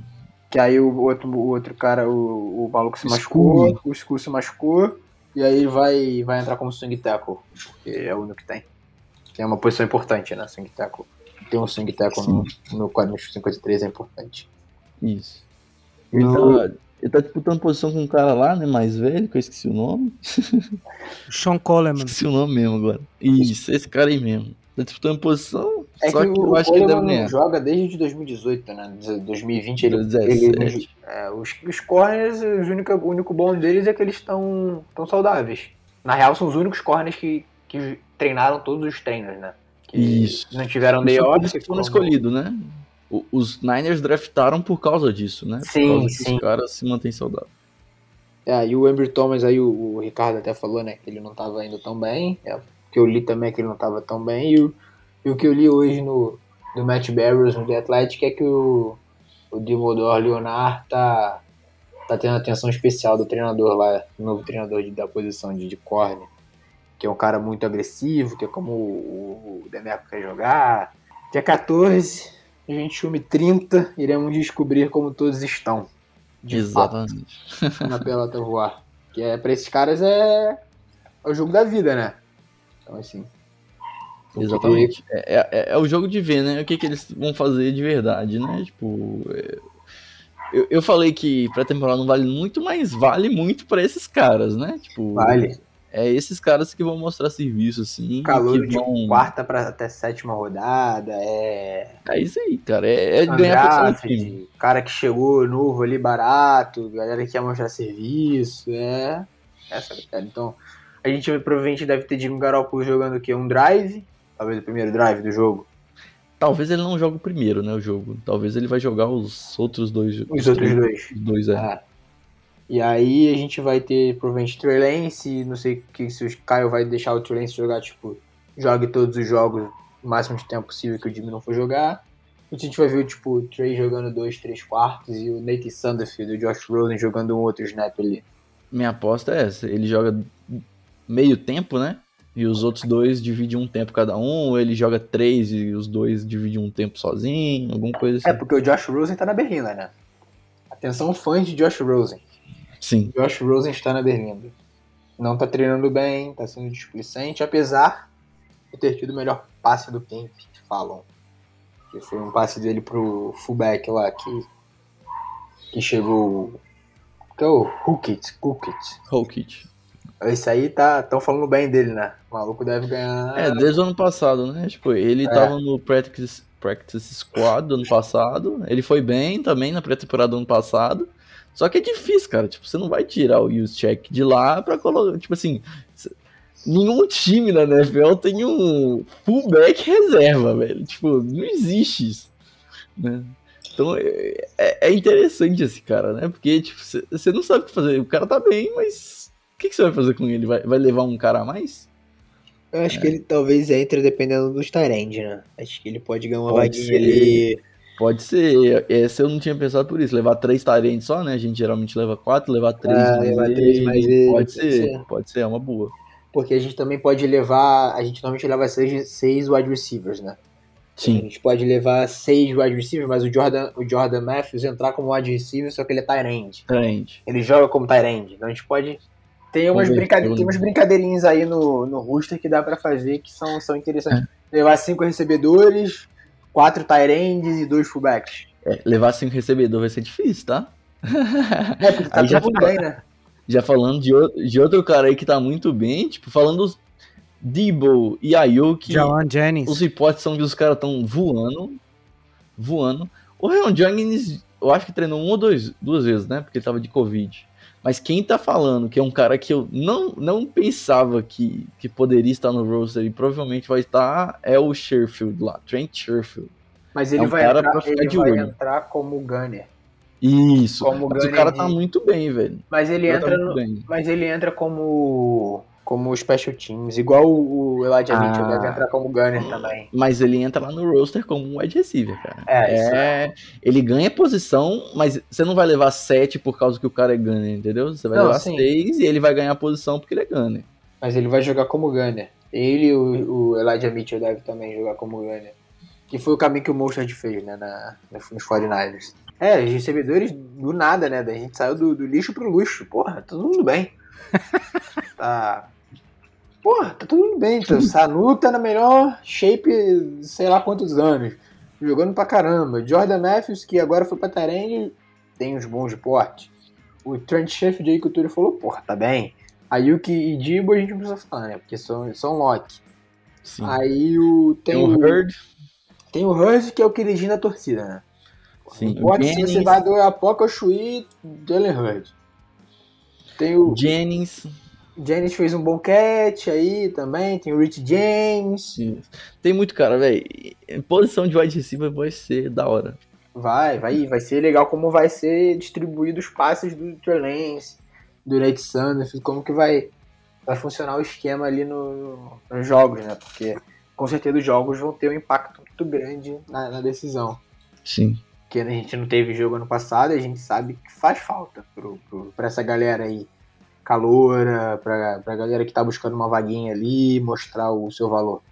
Que aí o outro, o outro cara, o, o maluco se machucou, o Skull se machucou, e aí vai, vai entrar como swing tackle, porque é o único que tem. Que é uma posição importante, né? Swing tackle. Ter um swing tackle no, no quadro 53 é importante. Isso. Ele No- tá, ele tá disputando posição com um cara lá, né? Mais velho, que eu esqueci o nome. [LAUGHS] Sean Coleman. Esqueci o nome mesmo agora. Isso, esse cara aí mesmo. Tá disputando posição, É só que, que, o, eu o acho que ele deve Coleman ganhar. joga desde 2018, né? 2020 ele. 17. ele é, os, os corners, os única- o único bom deles é que eles estão tão saudáveis. Na real, são os únicos corners que, que treinaram todos os treinos, né? Que Isso. Não tiveram day off. que foram como- escolhidos, né? O- Os Niners draftaram por causa disso, né? Sim, por causa que sim. os caras se mantêm saudáveis. É, e o Embry Thomas aí, o, o Ricardo até falou, né, que ele não tava indo tão bem. É, o que eu li também é que ele não tava tão bem. E o, e o que eu li hoje no do Matt Barrows no The Athletic é que o, o Dimodor Leonard tá, tá tendo atenção especial do treinador lá, novo treinador de, da posição de, de corner. Que é um cara muito agressivo, que é como o, o Demeco quer jogar. Dia 14, a gente chume 30, iremos descobrir como todos estão. De fato Exatamente. na pelota voar. Que é, pra esses caras é, é o jogo da vida, né? Então, assim. Exatamente. É, é- é o jogo de ver, né? O que, que eles vão fazer de verdade, né? Tipo. é- Eu, eu falei que pré-temporada não vale muito, mas vale muito pra esses caras, né? Tipo, Vale. É esses caras que vão mostrar serviço, assim. Calor de vão... quarta pra até sétima rodada. É. É isso aí, cara. É, é ganhar time. Cara que chegou novo ali barato, galera que quer mostrar serviço. É. Essa, cara. Então, a gente provavelmente deve ter Jimmy Garoppolo jogando o quê? Um drive. Talvez o primeiro drive do jogo. Talvez ele não jogue o primeiro, né? O jogo. Talvez ele vai jogar os outros dois. Os outros três- dois. Os dois, é. É. E aí a gente vai ter provavelmente Trey Lance, não sei que, se o Caio vai deixar o Trey Lance jogar, tipo, jogue todos os jogos o máximo de tempo possível que o Jimmy não for jogar. A gente vai ver, tipo, o Trey jogando dois, três quartos e o Nate Sandfield e o Josh Rosen jogando um outro snap ali. Minha aposta é essa. Ele joga meio tempo, né? E os outros dois dividem um tempo cada um, ou ele joga três e os dois dividem um tempo sozinho, alguma coisa assim. É, porque o Josh Rosen tá na Berlinda, né? Atenção fãs de Josh Rosen. Sim. Josh Rosen está na Berlinda. Não tá treinando bem, tá sendo displicente, apesar de ter tido o melhor passe do camp, falam. Que foi um passe dele pro fullback lá, que, que chegou. Que é o Hookit, Hookit. Hokit. Esse aí tá. tão falando bem dele, né? O maluco deve ganhar. É, desde o ano passado, né? Tipo, ele É. tava no practice, practice squad do ano passado. Ele foi bem também na pré-temporada do ano passado. Só que é difícil, cara. Tipo, você não vai tirar o use check de lá pra colocar. Tipo assim, nenhum time na NFL tem um fullback reserva, velho. Tipo, não existe isso. Né? Então é, é- é interessante esse cara, né? Porque, tipo, você não sabe o que fazer. O cara tá bem, mas o que, você vai fazer com ele? Vai, vai levar um cara a mais? Eu acho que ele talvez entre dependendo dos Tyrande, né? Acho que ele pode ganhar uma Pode vaguinha ali. Pode ser. Essa eu não tinha pensado por isso. Levar três Tyrants só, né? A gente geralmente leva quatro, levar três mais levar três mais ele, Pode ser, ser. pode ser, é uma boa. Porque a gente também pode levar. A gente normalmente leva seis, seis wide receivers, né? A Sim, gente pode levar seis wide receivers, mas o Jordan, o Jordan Matthews entrar como wide receiver, só que ele é end. trend. Ele joga como end. Então a gente pode. Tem umas, Converteu, brincade... tem umas brincadeirinhas aí no, no roster que dá pra fazer que são, são interessantes. É. Levar cinco recebedores, quatro ends e dois fullbacks. É, levar cinco recebedor vai ser difícil, tá? [LAUGHS] É, porque tá Aí já bem, né? Já falando de, de outro cara aí que tá muito bem, tipo, falando dos Debo e Ayuki, Jawan Jennings. os hipóteses são que os caras estão voando, voando. O Ryan Jennings, eu acho que treinou uma ou dois, duas vezes, né? Porque ele tava de Covid. Mas quem tá falando que é um cara que eu não, não pensava que, que poderia estar no roster e provavelmente vai estar é o Sherfield lá, Trent Sherfield. Mas ele É um vai, entrar, ele vai entrar como gunner. Isso. Como mas o Gunner cara de- tá muito bem, velho. Mas ele O cara tá entra muito no. Mas ele entra como como special teams, igual o Elijah Ah. Mitchell deve entrar como gunner também. Mas ele entra lá no roster como um wide receiver, cara. É, isso É, ele ganha posição, mas você não vai levar 7 por causa que o cara é gunner, entendeu? Você vai Não, levar sim. 6 e ele vai ganhar posição porque ele é gunner. Mas ele vai jogar como gunner. Ele e o, o Elijah Mitchell deve também jogar como gunner. Que foi o caminho que o Mostert fez, né, na, nos 49ers. É, os recebedores do nada, né? A gente saiu do, do lixo pro luxo. Porra, tá tudo mundo bem. [LAUGHS] tá. Porra, tá tudo bem. Então, o [LAUGHS] Sanu tá na melhor shape, sei lá quantos anos. Jogando pra caramba. Jordan Matthews, que agora foi pra Tarene, tem uns bons de porte. O Trent Sheffield aí que o Túlio falou, porra, tá bem. A Yuki e Dibo a gente não precisa falar, né? Porque são, são lock. Sim. Aí o, tem, Tem o Hurd, tem o Hurst, que é o queridinho da torcida, né? sim. O importa se você Jennings, vai do Apoca ou Shui, Jalen Hurd. Tem o Jennings. Jennings fez um bom catch aí também, tem o Rich James. Isso. Tem muito cara, velho. Posição de wide receiver vai ser da hora. Vai, vai, vai ser legal como vai ser distribuído os passes do Trey Lance, do Nate Sanders, como que vai, vai funcionar o esquema ali no, no- nos jogos, né? Porque com certeza os jogos vão ter um impacto muito grande na, na decisão. Sim. Porque a gente não teve jogo ano passado e a gente sabe que faz falta pra essa galera aí caloura, pra, pra galera que tá buscando uma vaguinha ali, mostrar o seu valor.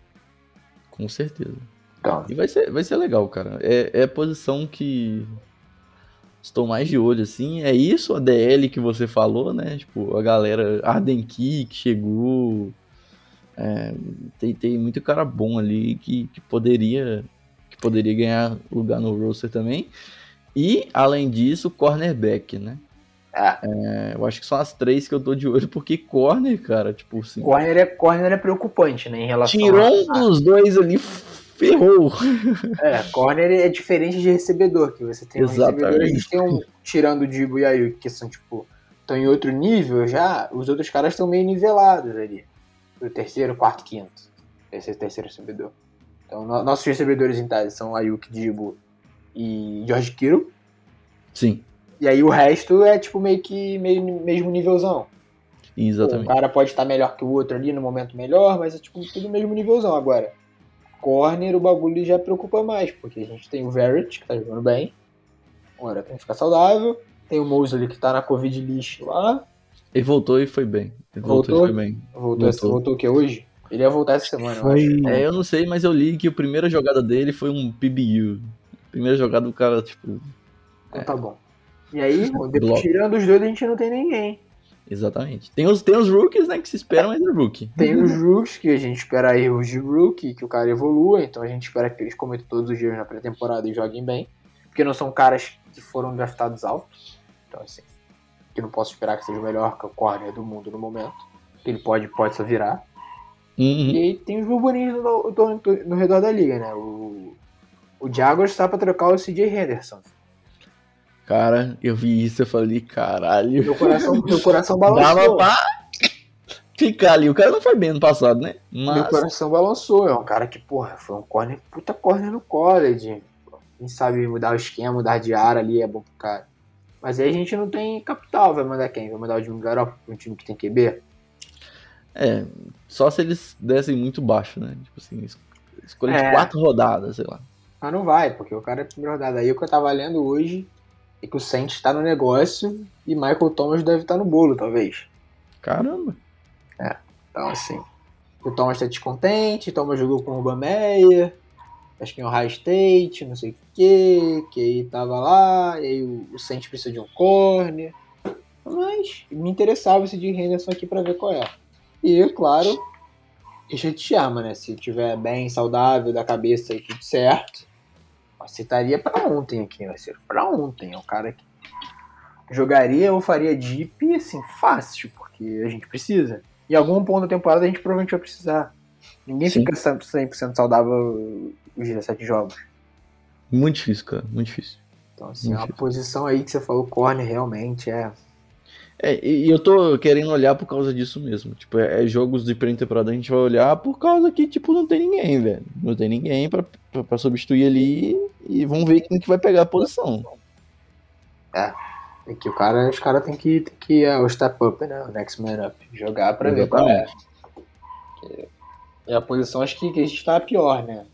Com certeza. Então, E vai ser, vai ser legal, cara. É, é a posição que estou mais de olho, assim. É isso, a DL que você falou, né? Tipo, a galera Arden Key que chegou. É, tem, tem muito cara bom ali que, que poderia que poderia ganhar lugar no roster também. E, além disso, cornerback, né? É. Eu acho que são as três que eu tô de olho, porque corner, cara, tipo assim. Corner é, corner é preocupante, né? Em relação Tirou a, um dos dois ali, ferrou. [LAUGHS] É, corner é diferente de recebedor, que você tem um Exatamente. recebedor, a gente tem um, tirando o Dibo e a Ayuk, que são, tipo, estão em outro nível já, os outros caras estão meio nivelados ali. O terceiro, quarto, quinto. Esse é o terceiro recebedor. Então, no- nossos recebedores em tese são Ayuk, Dibo e George Kittle. Sim, E aí o resto é, tipo, meio que meio, mesmo nívelzão. Pô, exatamente. cara pode estar melhor que o outro ali no momento melhor, mas é, tipo, tudo mesmo nívelzão. Agora, corner, o bagulho já preocupa mais, porque a gente tem o Verrett, que tá jogando bem. Agora tem que ficar saudável. Tem o Mosley que tá na Covid lixo lá. Ele voltou e foi bem. Ele voltou, Voltou? e foi bem. Voltou, essa- Voltou. voltou o que hoje? Ele ia voltar essa semana, eu Foi. acho. É, eu não sei, mas eu li que a primeira jogada dele foi um PBU. Primeira jogada do cara, tipo. Então tá bom. E aí, [LAUGHS] Bloco. tirando os dois, a gente não tem ninguém. Exatamente. Tem os, tem os rookies, né, que se esperam ainda rookie. Tem [LAUGHS] os rooks, que a gente espera erros de rookie, que o cara evolua, então a gente espera que eles cometam todos os dias na pré-temporada e joguem bem. Porque não são caras que foram draftados altos. Então, assim, que não posso esperar que seja o melhor corner do mundo no momento. Ele pode, pode só virar. Uhum. E aí tem os burburinhos no, no, no redor da liga, né? O, o Jaguars tá pra trocar o CJ Henderson. Cara, eu vi isso, eu falei, caralho. Meu coração, meu coração [LAUGHS] Dava balançou. pra ficar ali. O cara não foi bem no passado, né? Meu Mas. coração balançou. É um cara que, porra, foi um corner, puta corner no college. Quem sabe mudar o esquema, mudar de área ali é bom pro cara. Mas aí a gente não tem capital. Vai mandar quem? Vai mandar o Jimmy Garoppolo pra um time que tem QB? É, só se eles dessem muito baixo, né? Tipo assim, es- escolha de É. quatro rodadas, sei lá. Mas não vai, porque o cara é primeira rodada. Aí o que eu tava lendo hoje é que o Saints tá no negócio e Michael Thomas deve estar no bolo, talvez. Caramba. Então, assim, o Thomas tá descontente, o Thomas jogou com o Urban Meyer, acho que em Ohio State, não sei o que, que aí tava lá, e aí o, o Saints precisa de um corner. Mas me interessava esse de Henderson aqui pra ver qual é. E, claro, Richard Sherman, né? Se tiver bem saudável da cabeça e tudo certo, aceitaria pra ontem aqui, vai ser pra ontem. É um cara que jogaria ou faria deep, assim, fácil, porque a gente precisa. Em algum ponto da temporada a gente provavelmente vai precisar. Ninguém Sim. fica 100% saudável os 17 jogos. Muito difícil, cara. Muito difícil. Então, assim, Muito a difícil. posição aí que você falou, corner, realmente é. É, e e eu tô querendo olhar por causa disso mesmo. Tipo, é, é jogos de pré-temporada a gente vai olhar por causa que, tipo, não tem ninguém, velho. Não tem ninguém pra, pra, pra substituir ali e vamos ver quem que vai pegar a posição. É que o cara, os caras tem que, tem que é, o step up, né? O next man up. Jogar pra ver qual é. É a posição, acho que, que a gente tá pior, né?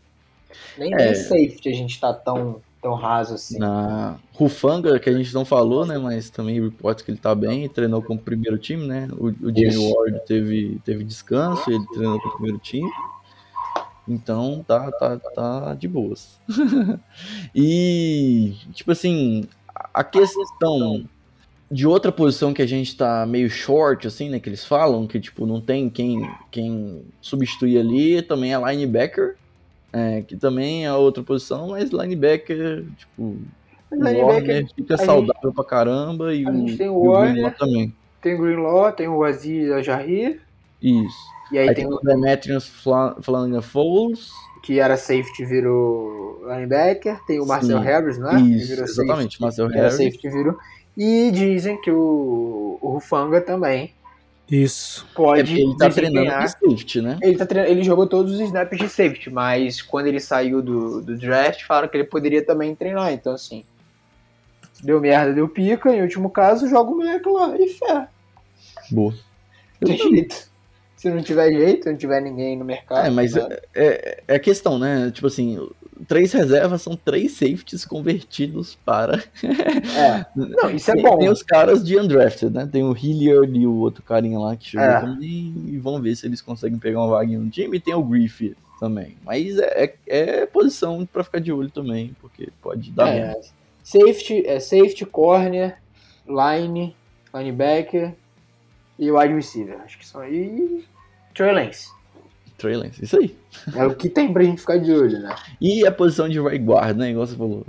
Nem, É. safety a gente tá tão, tão raso assim. Na Rufanga, que a gente não falou, né? Mas também reportes que ele tá bem, treinou com o primeiro time, né? O, o Jimmy. Ward teve, teve descanso, ele treinou com o primeiro time. Então tá, tá, tá de boas. [LAUGHS] e, tipo assim, a questão de outra posição que a gente tá meio short, assim, né? Que eles falam, que tipo, não tem quem, quem substituir ali, também é linebacker. É, que também é outra posição, mas linebacker, tipo, Mas o Warner fica a gente- saudável pra caramba e a o, gente tem o. Greenlaw também. Tem o Greenlaw, tem o Aziz Ajahir, Isso. e aí, Aí, tem tem o o Demetrius Fla- Flanagan Foles. que era safety virou linebacker, tem o Marcel Sim. Harris, né? Isso, virou exatamente, safety, Marcel que era Harris. safety virou. E dizem que o, o Rufanga também Isso. É, pode ele tá treinando de safety, né? Ele, tá trein- ele jogou todos os snaps de safety, mas quando ele saiu do, do draft, falaram que ele poderia também treinar. Então, assim, deu merda, deu pica. Em último caso, joga o moleque lá e fé. Boa. Tem jeito. Se não tiver jeito, não tiver ninguém no mercado. É, mas nada. é, é a questão, né? Tipo assim, três reservas são três safeties convertidos para. É. [LAUGHS] Não, isso é bom. tem os caras de undrafted, né? Tem o Hilliard e o outro carinha lá que chegou É. também. E vamos ver se eles conseguem pegar uma vaguinha no time. E tem o Griffith também. Mas é, é, é posição pra ficar de olho também, porque pode dar É, safety, é safety, corner, line, linebacker e wide receiver. Acho que são aí. Trey Lance. Trey Lance, isso aí. É o que tem pra gente ficar de olho, né? E a posição de right guard, né? Igual você falou.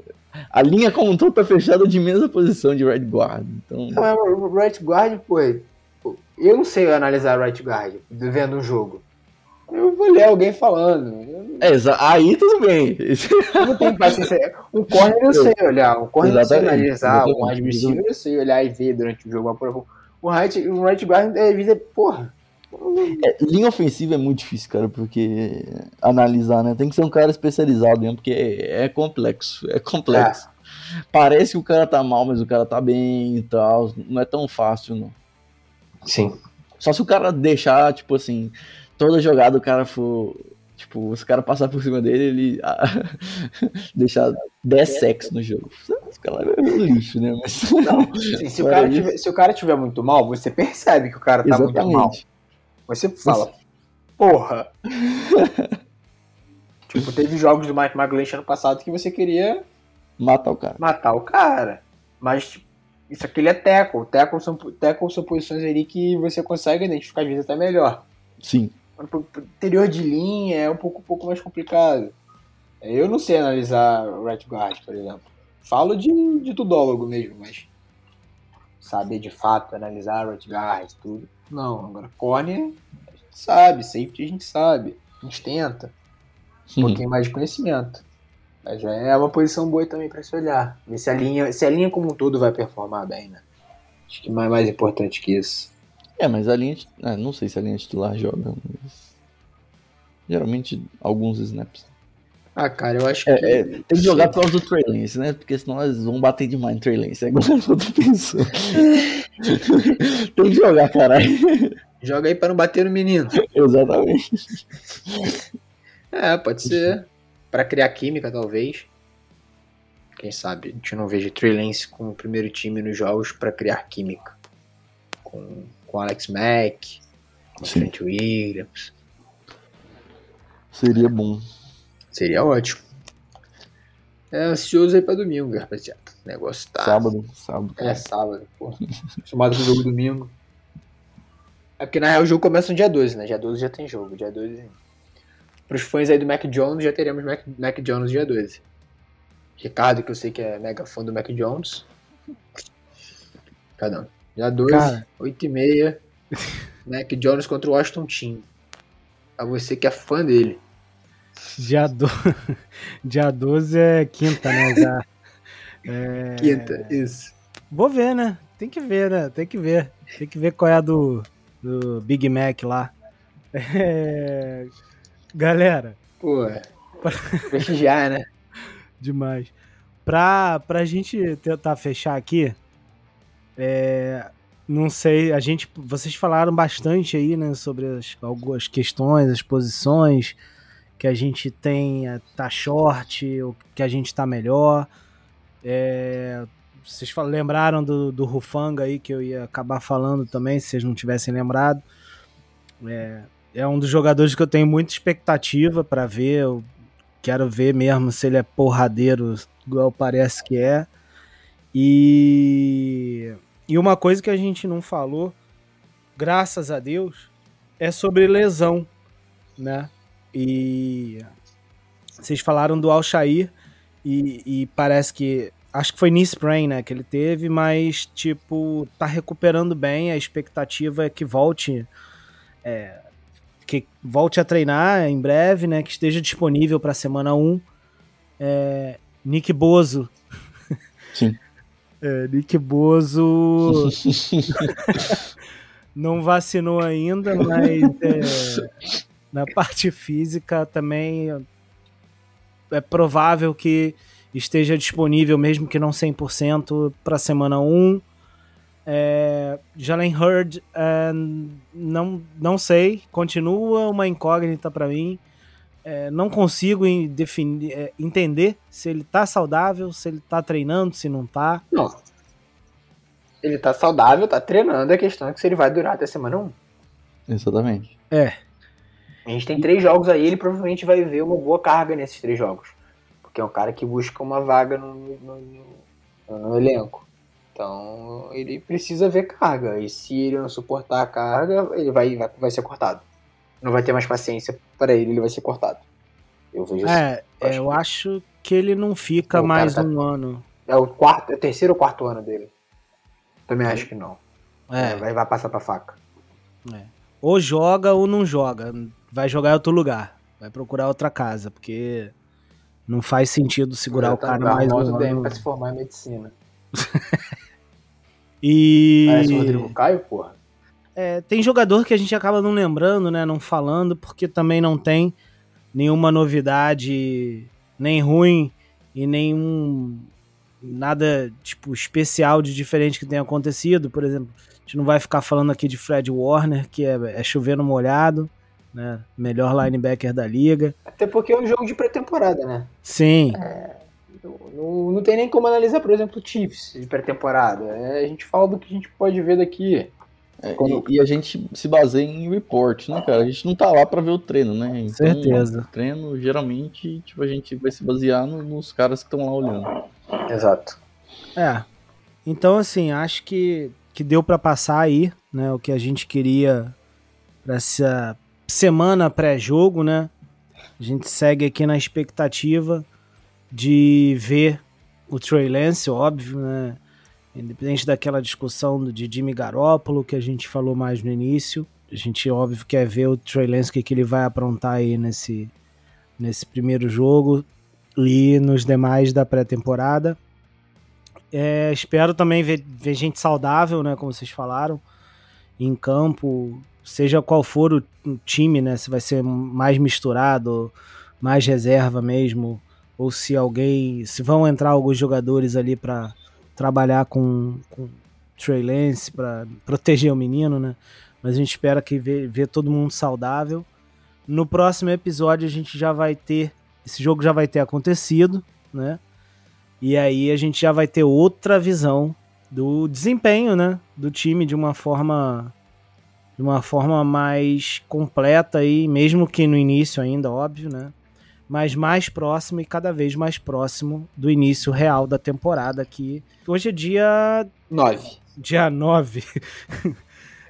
A linha como um todo tá fechada de menos a posição de right guard. Então, Não, é o right guard, pô, pô, eu não sei analisar right guard vendo um jogo. Eu vou ler alguém falando. É, aí tudo bem. não tenho paciência. Um corner eu sei olhar, um corner eu sei analisar, um receiver eu sei olhar e ver durante o jogo. Um right, um right guard, vezes, é, porra. É, linha ofensiva é muito difícil, cara, porque analisar, né? Tem que ser um cara especializado mesmo, porque é, é complexo, é complexo. Parece que o cara tá mal, mas o cara tá bem e tal. Não é tão fácil, não. Sim. Só se o cara deixar, tipo assim, toda jogada o cara for. Tipo, se o cara passar por cima dele, ele ah, [LAUGHS] deixar 10 sacks no jogo. Esse cara é um lixo, né? Mas [LAUGHS] não. Sim, se, o cara tiver, se o cara tiver muito mal, você [LAUGHS] percebe que o cara tá muito mal. Exatamente. Você fala, porra. tipo, teve jogos do Mike McGlinch ano passado que você queria Matar o cara. matar o cara. Mas tipo, isso aqui ele é tackle. Tackle são, tackle são posições ali que você consegue identificar às vezes até melhor. Sim. Interior de linha é um pouco, um pouco mais complicado. Eu não sei analisar right guard, por exemplo. Falo de, de tudólogo mesmo, mas saber de fato analisar right guard, tudo. Não, agora corner a gente sabe, safety a gente sabe. A gente tenta. Um pouquinho mais de conhecimento. Mas é uma posição boa também para se olhar. Ver se a linha, se a linha como um todo vai performar bem, né? Acho que mais, mais importante que isso. É, mas a linha. é, não sei se a linha titular joga, mas. Geralmente alguns snaps. Ah, cara, eu acho que. É, é, tem que jogar por causa do Trey Lance, né? Porque senão eles vão bater demais no Trey Lance. É igual [LAUGHS] eu tô pensando. [LAUGHS] tem que jogar, caralho. Joga aí para não bater no menino. Exatamente. É, pode ser. Pra criar química, talvez. Quem sabe a gente não veja Trey Lance com o primeiro time nos jogos pra criar química. Com, com Alex Mack, com Sim. Trent Williams. Seria bom. Seria ótimo. É ansioso aí pra domingo, rapaziada. O negócio tá. Sábado, sábado. É sábado, pô. Acostumado com o jogo domingo. É porque na real o jogo começa no dia 12, né? Dia 12 já tem jogo. Dia 12. Pros fãs aí do Mac Jones, já teremos Mac, Mac Jones dia 12. Ricardo, que eu sei que é mega fã do Mac Jones. Cada um. Dia 12, Cara. 8 e meia. [LAUGHS] Mac Jones contra o Washington Team. Pra você que é fã dele. Dia, do... [LAUGHS] Dia 12 é quinta, né? Já. [LAUGHS] É... Quinta, isso. Vou ver, né? Tem que ver, né? Tem que ver. Tem que ver qual é a do, do Big Mac lá. É... Galera, Pô, prestigiar, né? demais. Pra, pra gente tentar fechar aqui, é, não sei, a gente, vocês falaram bastante aí, né, sobre as, algumas questões, as posições que a gente tem, é, tá short, ou que a gente tá melhor. É, vocês lembraram do, do Rufanga aí, que eu ia acabar falando também, se vocês não tivessem lembrado. É, é um dos jogadores que eu tenho muita expectativa pra ver. Eu quero ver mesmo se ele é porradeiro, igual parece que é. E, e uma coisa que a gente não falou, graças a Deus, é sobre lesão, né? E vocês falaram do Alshair e, e parece que acho que foi knee sprain, né, que ele teve, mas tipo tá recuperando bem. A expectativa é que volte, é, que volte a treinar em breve, né, que esteja disponível para semana 1. É, Nick Bozo, Sim. É, Nick Bozo [LAUGHS] não vacinou ainda, mas é, na parte física também é provável que esteja disponível, mesmo que não 100%, para semana 1. É, Jalen Hurd, é, não, não sei, continua uma incógnita para mim. É, não consigo em- definir, é, entender se ele tá saudável, se ele tá treinando, se não tá. Não. Ele tá saudável, tá treinando, a questão é que se ele vai durar até semana 1. Exatamente. A gente tem três jogos aí, ele provavelmente vai ver uma boa carga nesses três jogos. Porque é um cara que busca uma vaga no, no, no- no elenco. Então ele precisa ver carga. E se ele não suportar a carga, ele vai, vai, vai ser cortado. Não vai ter mais paciência para ele, ele vai ser cortado. Eu vejo assim. É, é, eu acho que ele não fica mais tá- um ano. É o quarto, é o terceiro ou quarto ano dele. Também acho que não. É, Vai, vai passar pra faca. ou joga ou não joga. Vai jogar em outro lugar. Vai procurar outra casa, porque não faz sentido segurar o cara mais um ano. pra se formar em medicina. [LAUGHS] E Parece o Rodrigo Caio, porra. É, tem jogador que a gente acaba não lembrando, né? Não falando, porque também não tem nenhuma novidade nem ruim e nenhum nada tipo especial de diferente que tenha acontecido. Por exemplo, a gente não vai ficar falando aqui de Fred Warner, que é, é chovendo molhado, né? Melhor linebacker da liga. Até porque é um jogo de pré-temporada, né? Sim, Não, não, não tem nem como analisar, por exemplo, o Chiefs de pré-temporada. É, a gente fala do que a gente pode ver daqui. É, Quando- e, e a gente se baseia em report, né, cara? A gente não tá lá pra ver o treino, né? Então, Certeza. o treino, geralmente, tipo, a gente vai se basear no- nos caras que estão lá olhando. Exato. É. Então, assim, acho que, que deu pra passar aí, né? O que a gente queria pra essa semana pré-jogo, né? A gente segue aqui na expectativa de ver o Trey Lance, óbvio, né? Independente daquela discussão de Jimmy Garoppolo que a gente falou mais no início. A gente, óbvio, quer ver o Trey Lance, que, que ele vai aprontar aí nesse, nesse primeiro jogo e nos demais da pré-temporada. É, espero também ver, ver gente saudável, né? Como vocês falaram, em campo, seja qual for o, o time, né? Se vai ser mais misturado, mais reserva mesmo, ou se alguém, se vão entrar alguns jogadores ali para trabalhar com, com Trey Lance para proteger o menino, né? Mas a gente espera que ver, ver todo mundo saudável. No próximo episódio a gente já vai ter esse jogo já vai ter acontecido, né? E aí a gente já vai ter outra visão do desempenho, né, do time de uma forma de uma forma mais completa aí, mesmo que no início ainda, óbvio, né? Mas mais próximo e cada vez mais próximo do início real da temporada aqui. Hoje é dia 9. dia 9. [LAUGHS]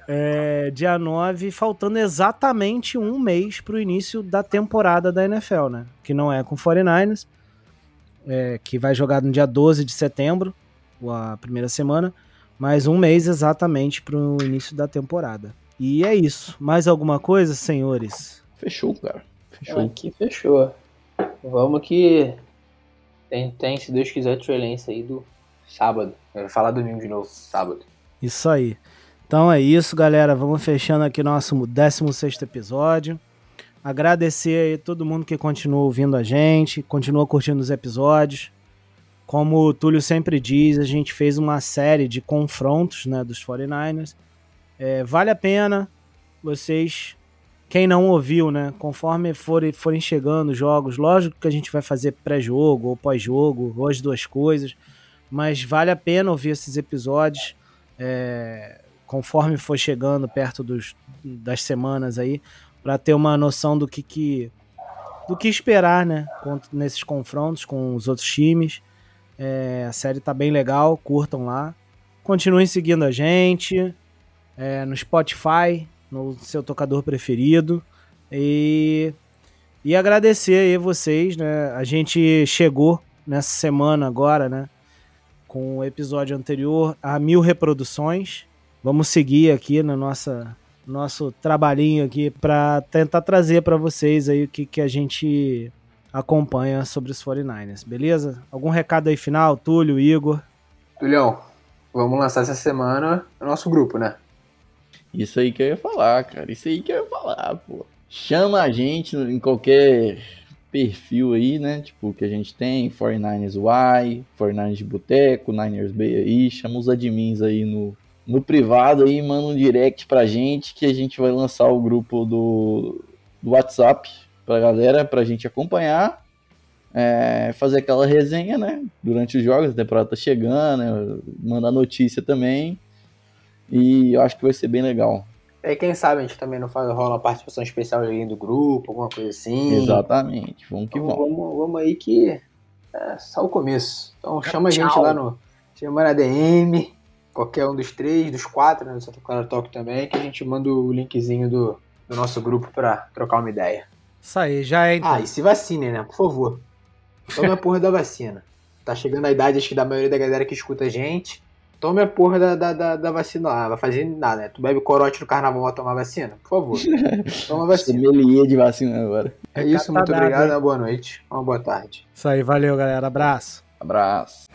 é, dia 9, faltando exatamente um mês para o início da temporada da NFL, né? Que não é com 49ers, é, que vai jogar no dia 12 de setembro, a primeira semana, mais um mês exatamente para o início da temporada. E é isso. Mais alguma coisa, senhores? Fechou, cara. Fechou. Aqui fechou. Vamos que tem, tem, se Deus quiser, Trey aí do sábado. Eu vou falar domingo de novo, sábado. Isso aí. Então é isso, galera. Vamos fechando aqui nosso 16 episódio. Agradecer aí todo mundo que continua ouvindo a gente, continua curtindo os episódios. Como o Túlio sempre diz, a gente fez uma série de confrontos né, dos 49ers. É, vale a pena vocês, quem não ouviu, né? Conforme forem, forem chegando os jogos, lógico que a gente vai fazer pré-jogo ou pós-jogo, ou as duas coisas, mas vale a pena ouvir esses episódios. É, conforme for chegando perto dos, das semanas aí, para ter uma noção do que, que do que esperar, né, nesses confrontos com os outros times. É, a série tá bem legal, curtam lá. Continuem seguindo a gente é, no Spotify, no seu tocador preferido. E, e agradecer aí vocês, né? A gente chegou nessa semana agora, né? Com o episódio anterior a mil reproduções. Vamos seguir aqui na nossa nosso trabalhinho aqui para tentar trazer para vocês aí o que, que a gente acompanha sobre os 49ers, beleza? Algum recado aí final, Túlio, Igor? Tulhão, vamos lançar essa semana o nosso grupo, né? Isso aí que eu ia falar, cara. Isso aí que eu ia falar, pô. Chama a gente em qualquer perfil aí, né? Tipo, que a gente tem, 49ers Y, 49ers de Boteco, Niners Bay aí. Chama os admins aí no, no privado aí, manda um direct pra gente que a gente vai lançar o grupo do, do WhatsApp pra galera, pra gente acompanhar, é, fazer aquela resenha, né? Durante os jogos, a temporada tá chegando, né, mandar notícia também. E eu acho que vai ser bem legal. E quem sabe a gente também não faz, rola uma participação especial aí do grupo, alguma coisa assim. Exatamente, vamos que então, vamos. vamos. Vamos aí que é só o começo. Então chama a gente lá no. Chama na DM, qualquer um dos três, dos quatro, né, do Santa Clara Talk também, que a gente manda o linkzinho do, do nosso grupo pra trocar uma ideia. Isso aí, já é então. Ah, e se vacine, né? Por favor. Tome a porra da vacina. Tá chegando a idade, acho que da maioria da galera que escuta a gente. Tome a porra da, da, da, da vacina lá, vai fazer nada, né? Tu bebe corote no carnaval pra tomar vacina? Por favor. [LAUGHS] Toma vacina. Sommelier de vacina agora. É isso, muito obrigado, boa noite, uma boa tarde. Isso aí, valeu galera, abraço. Abraço.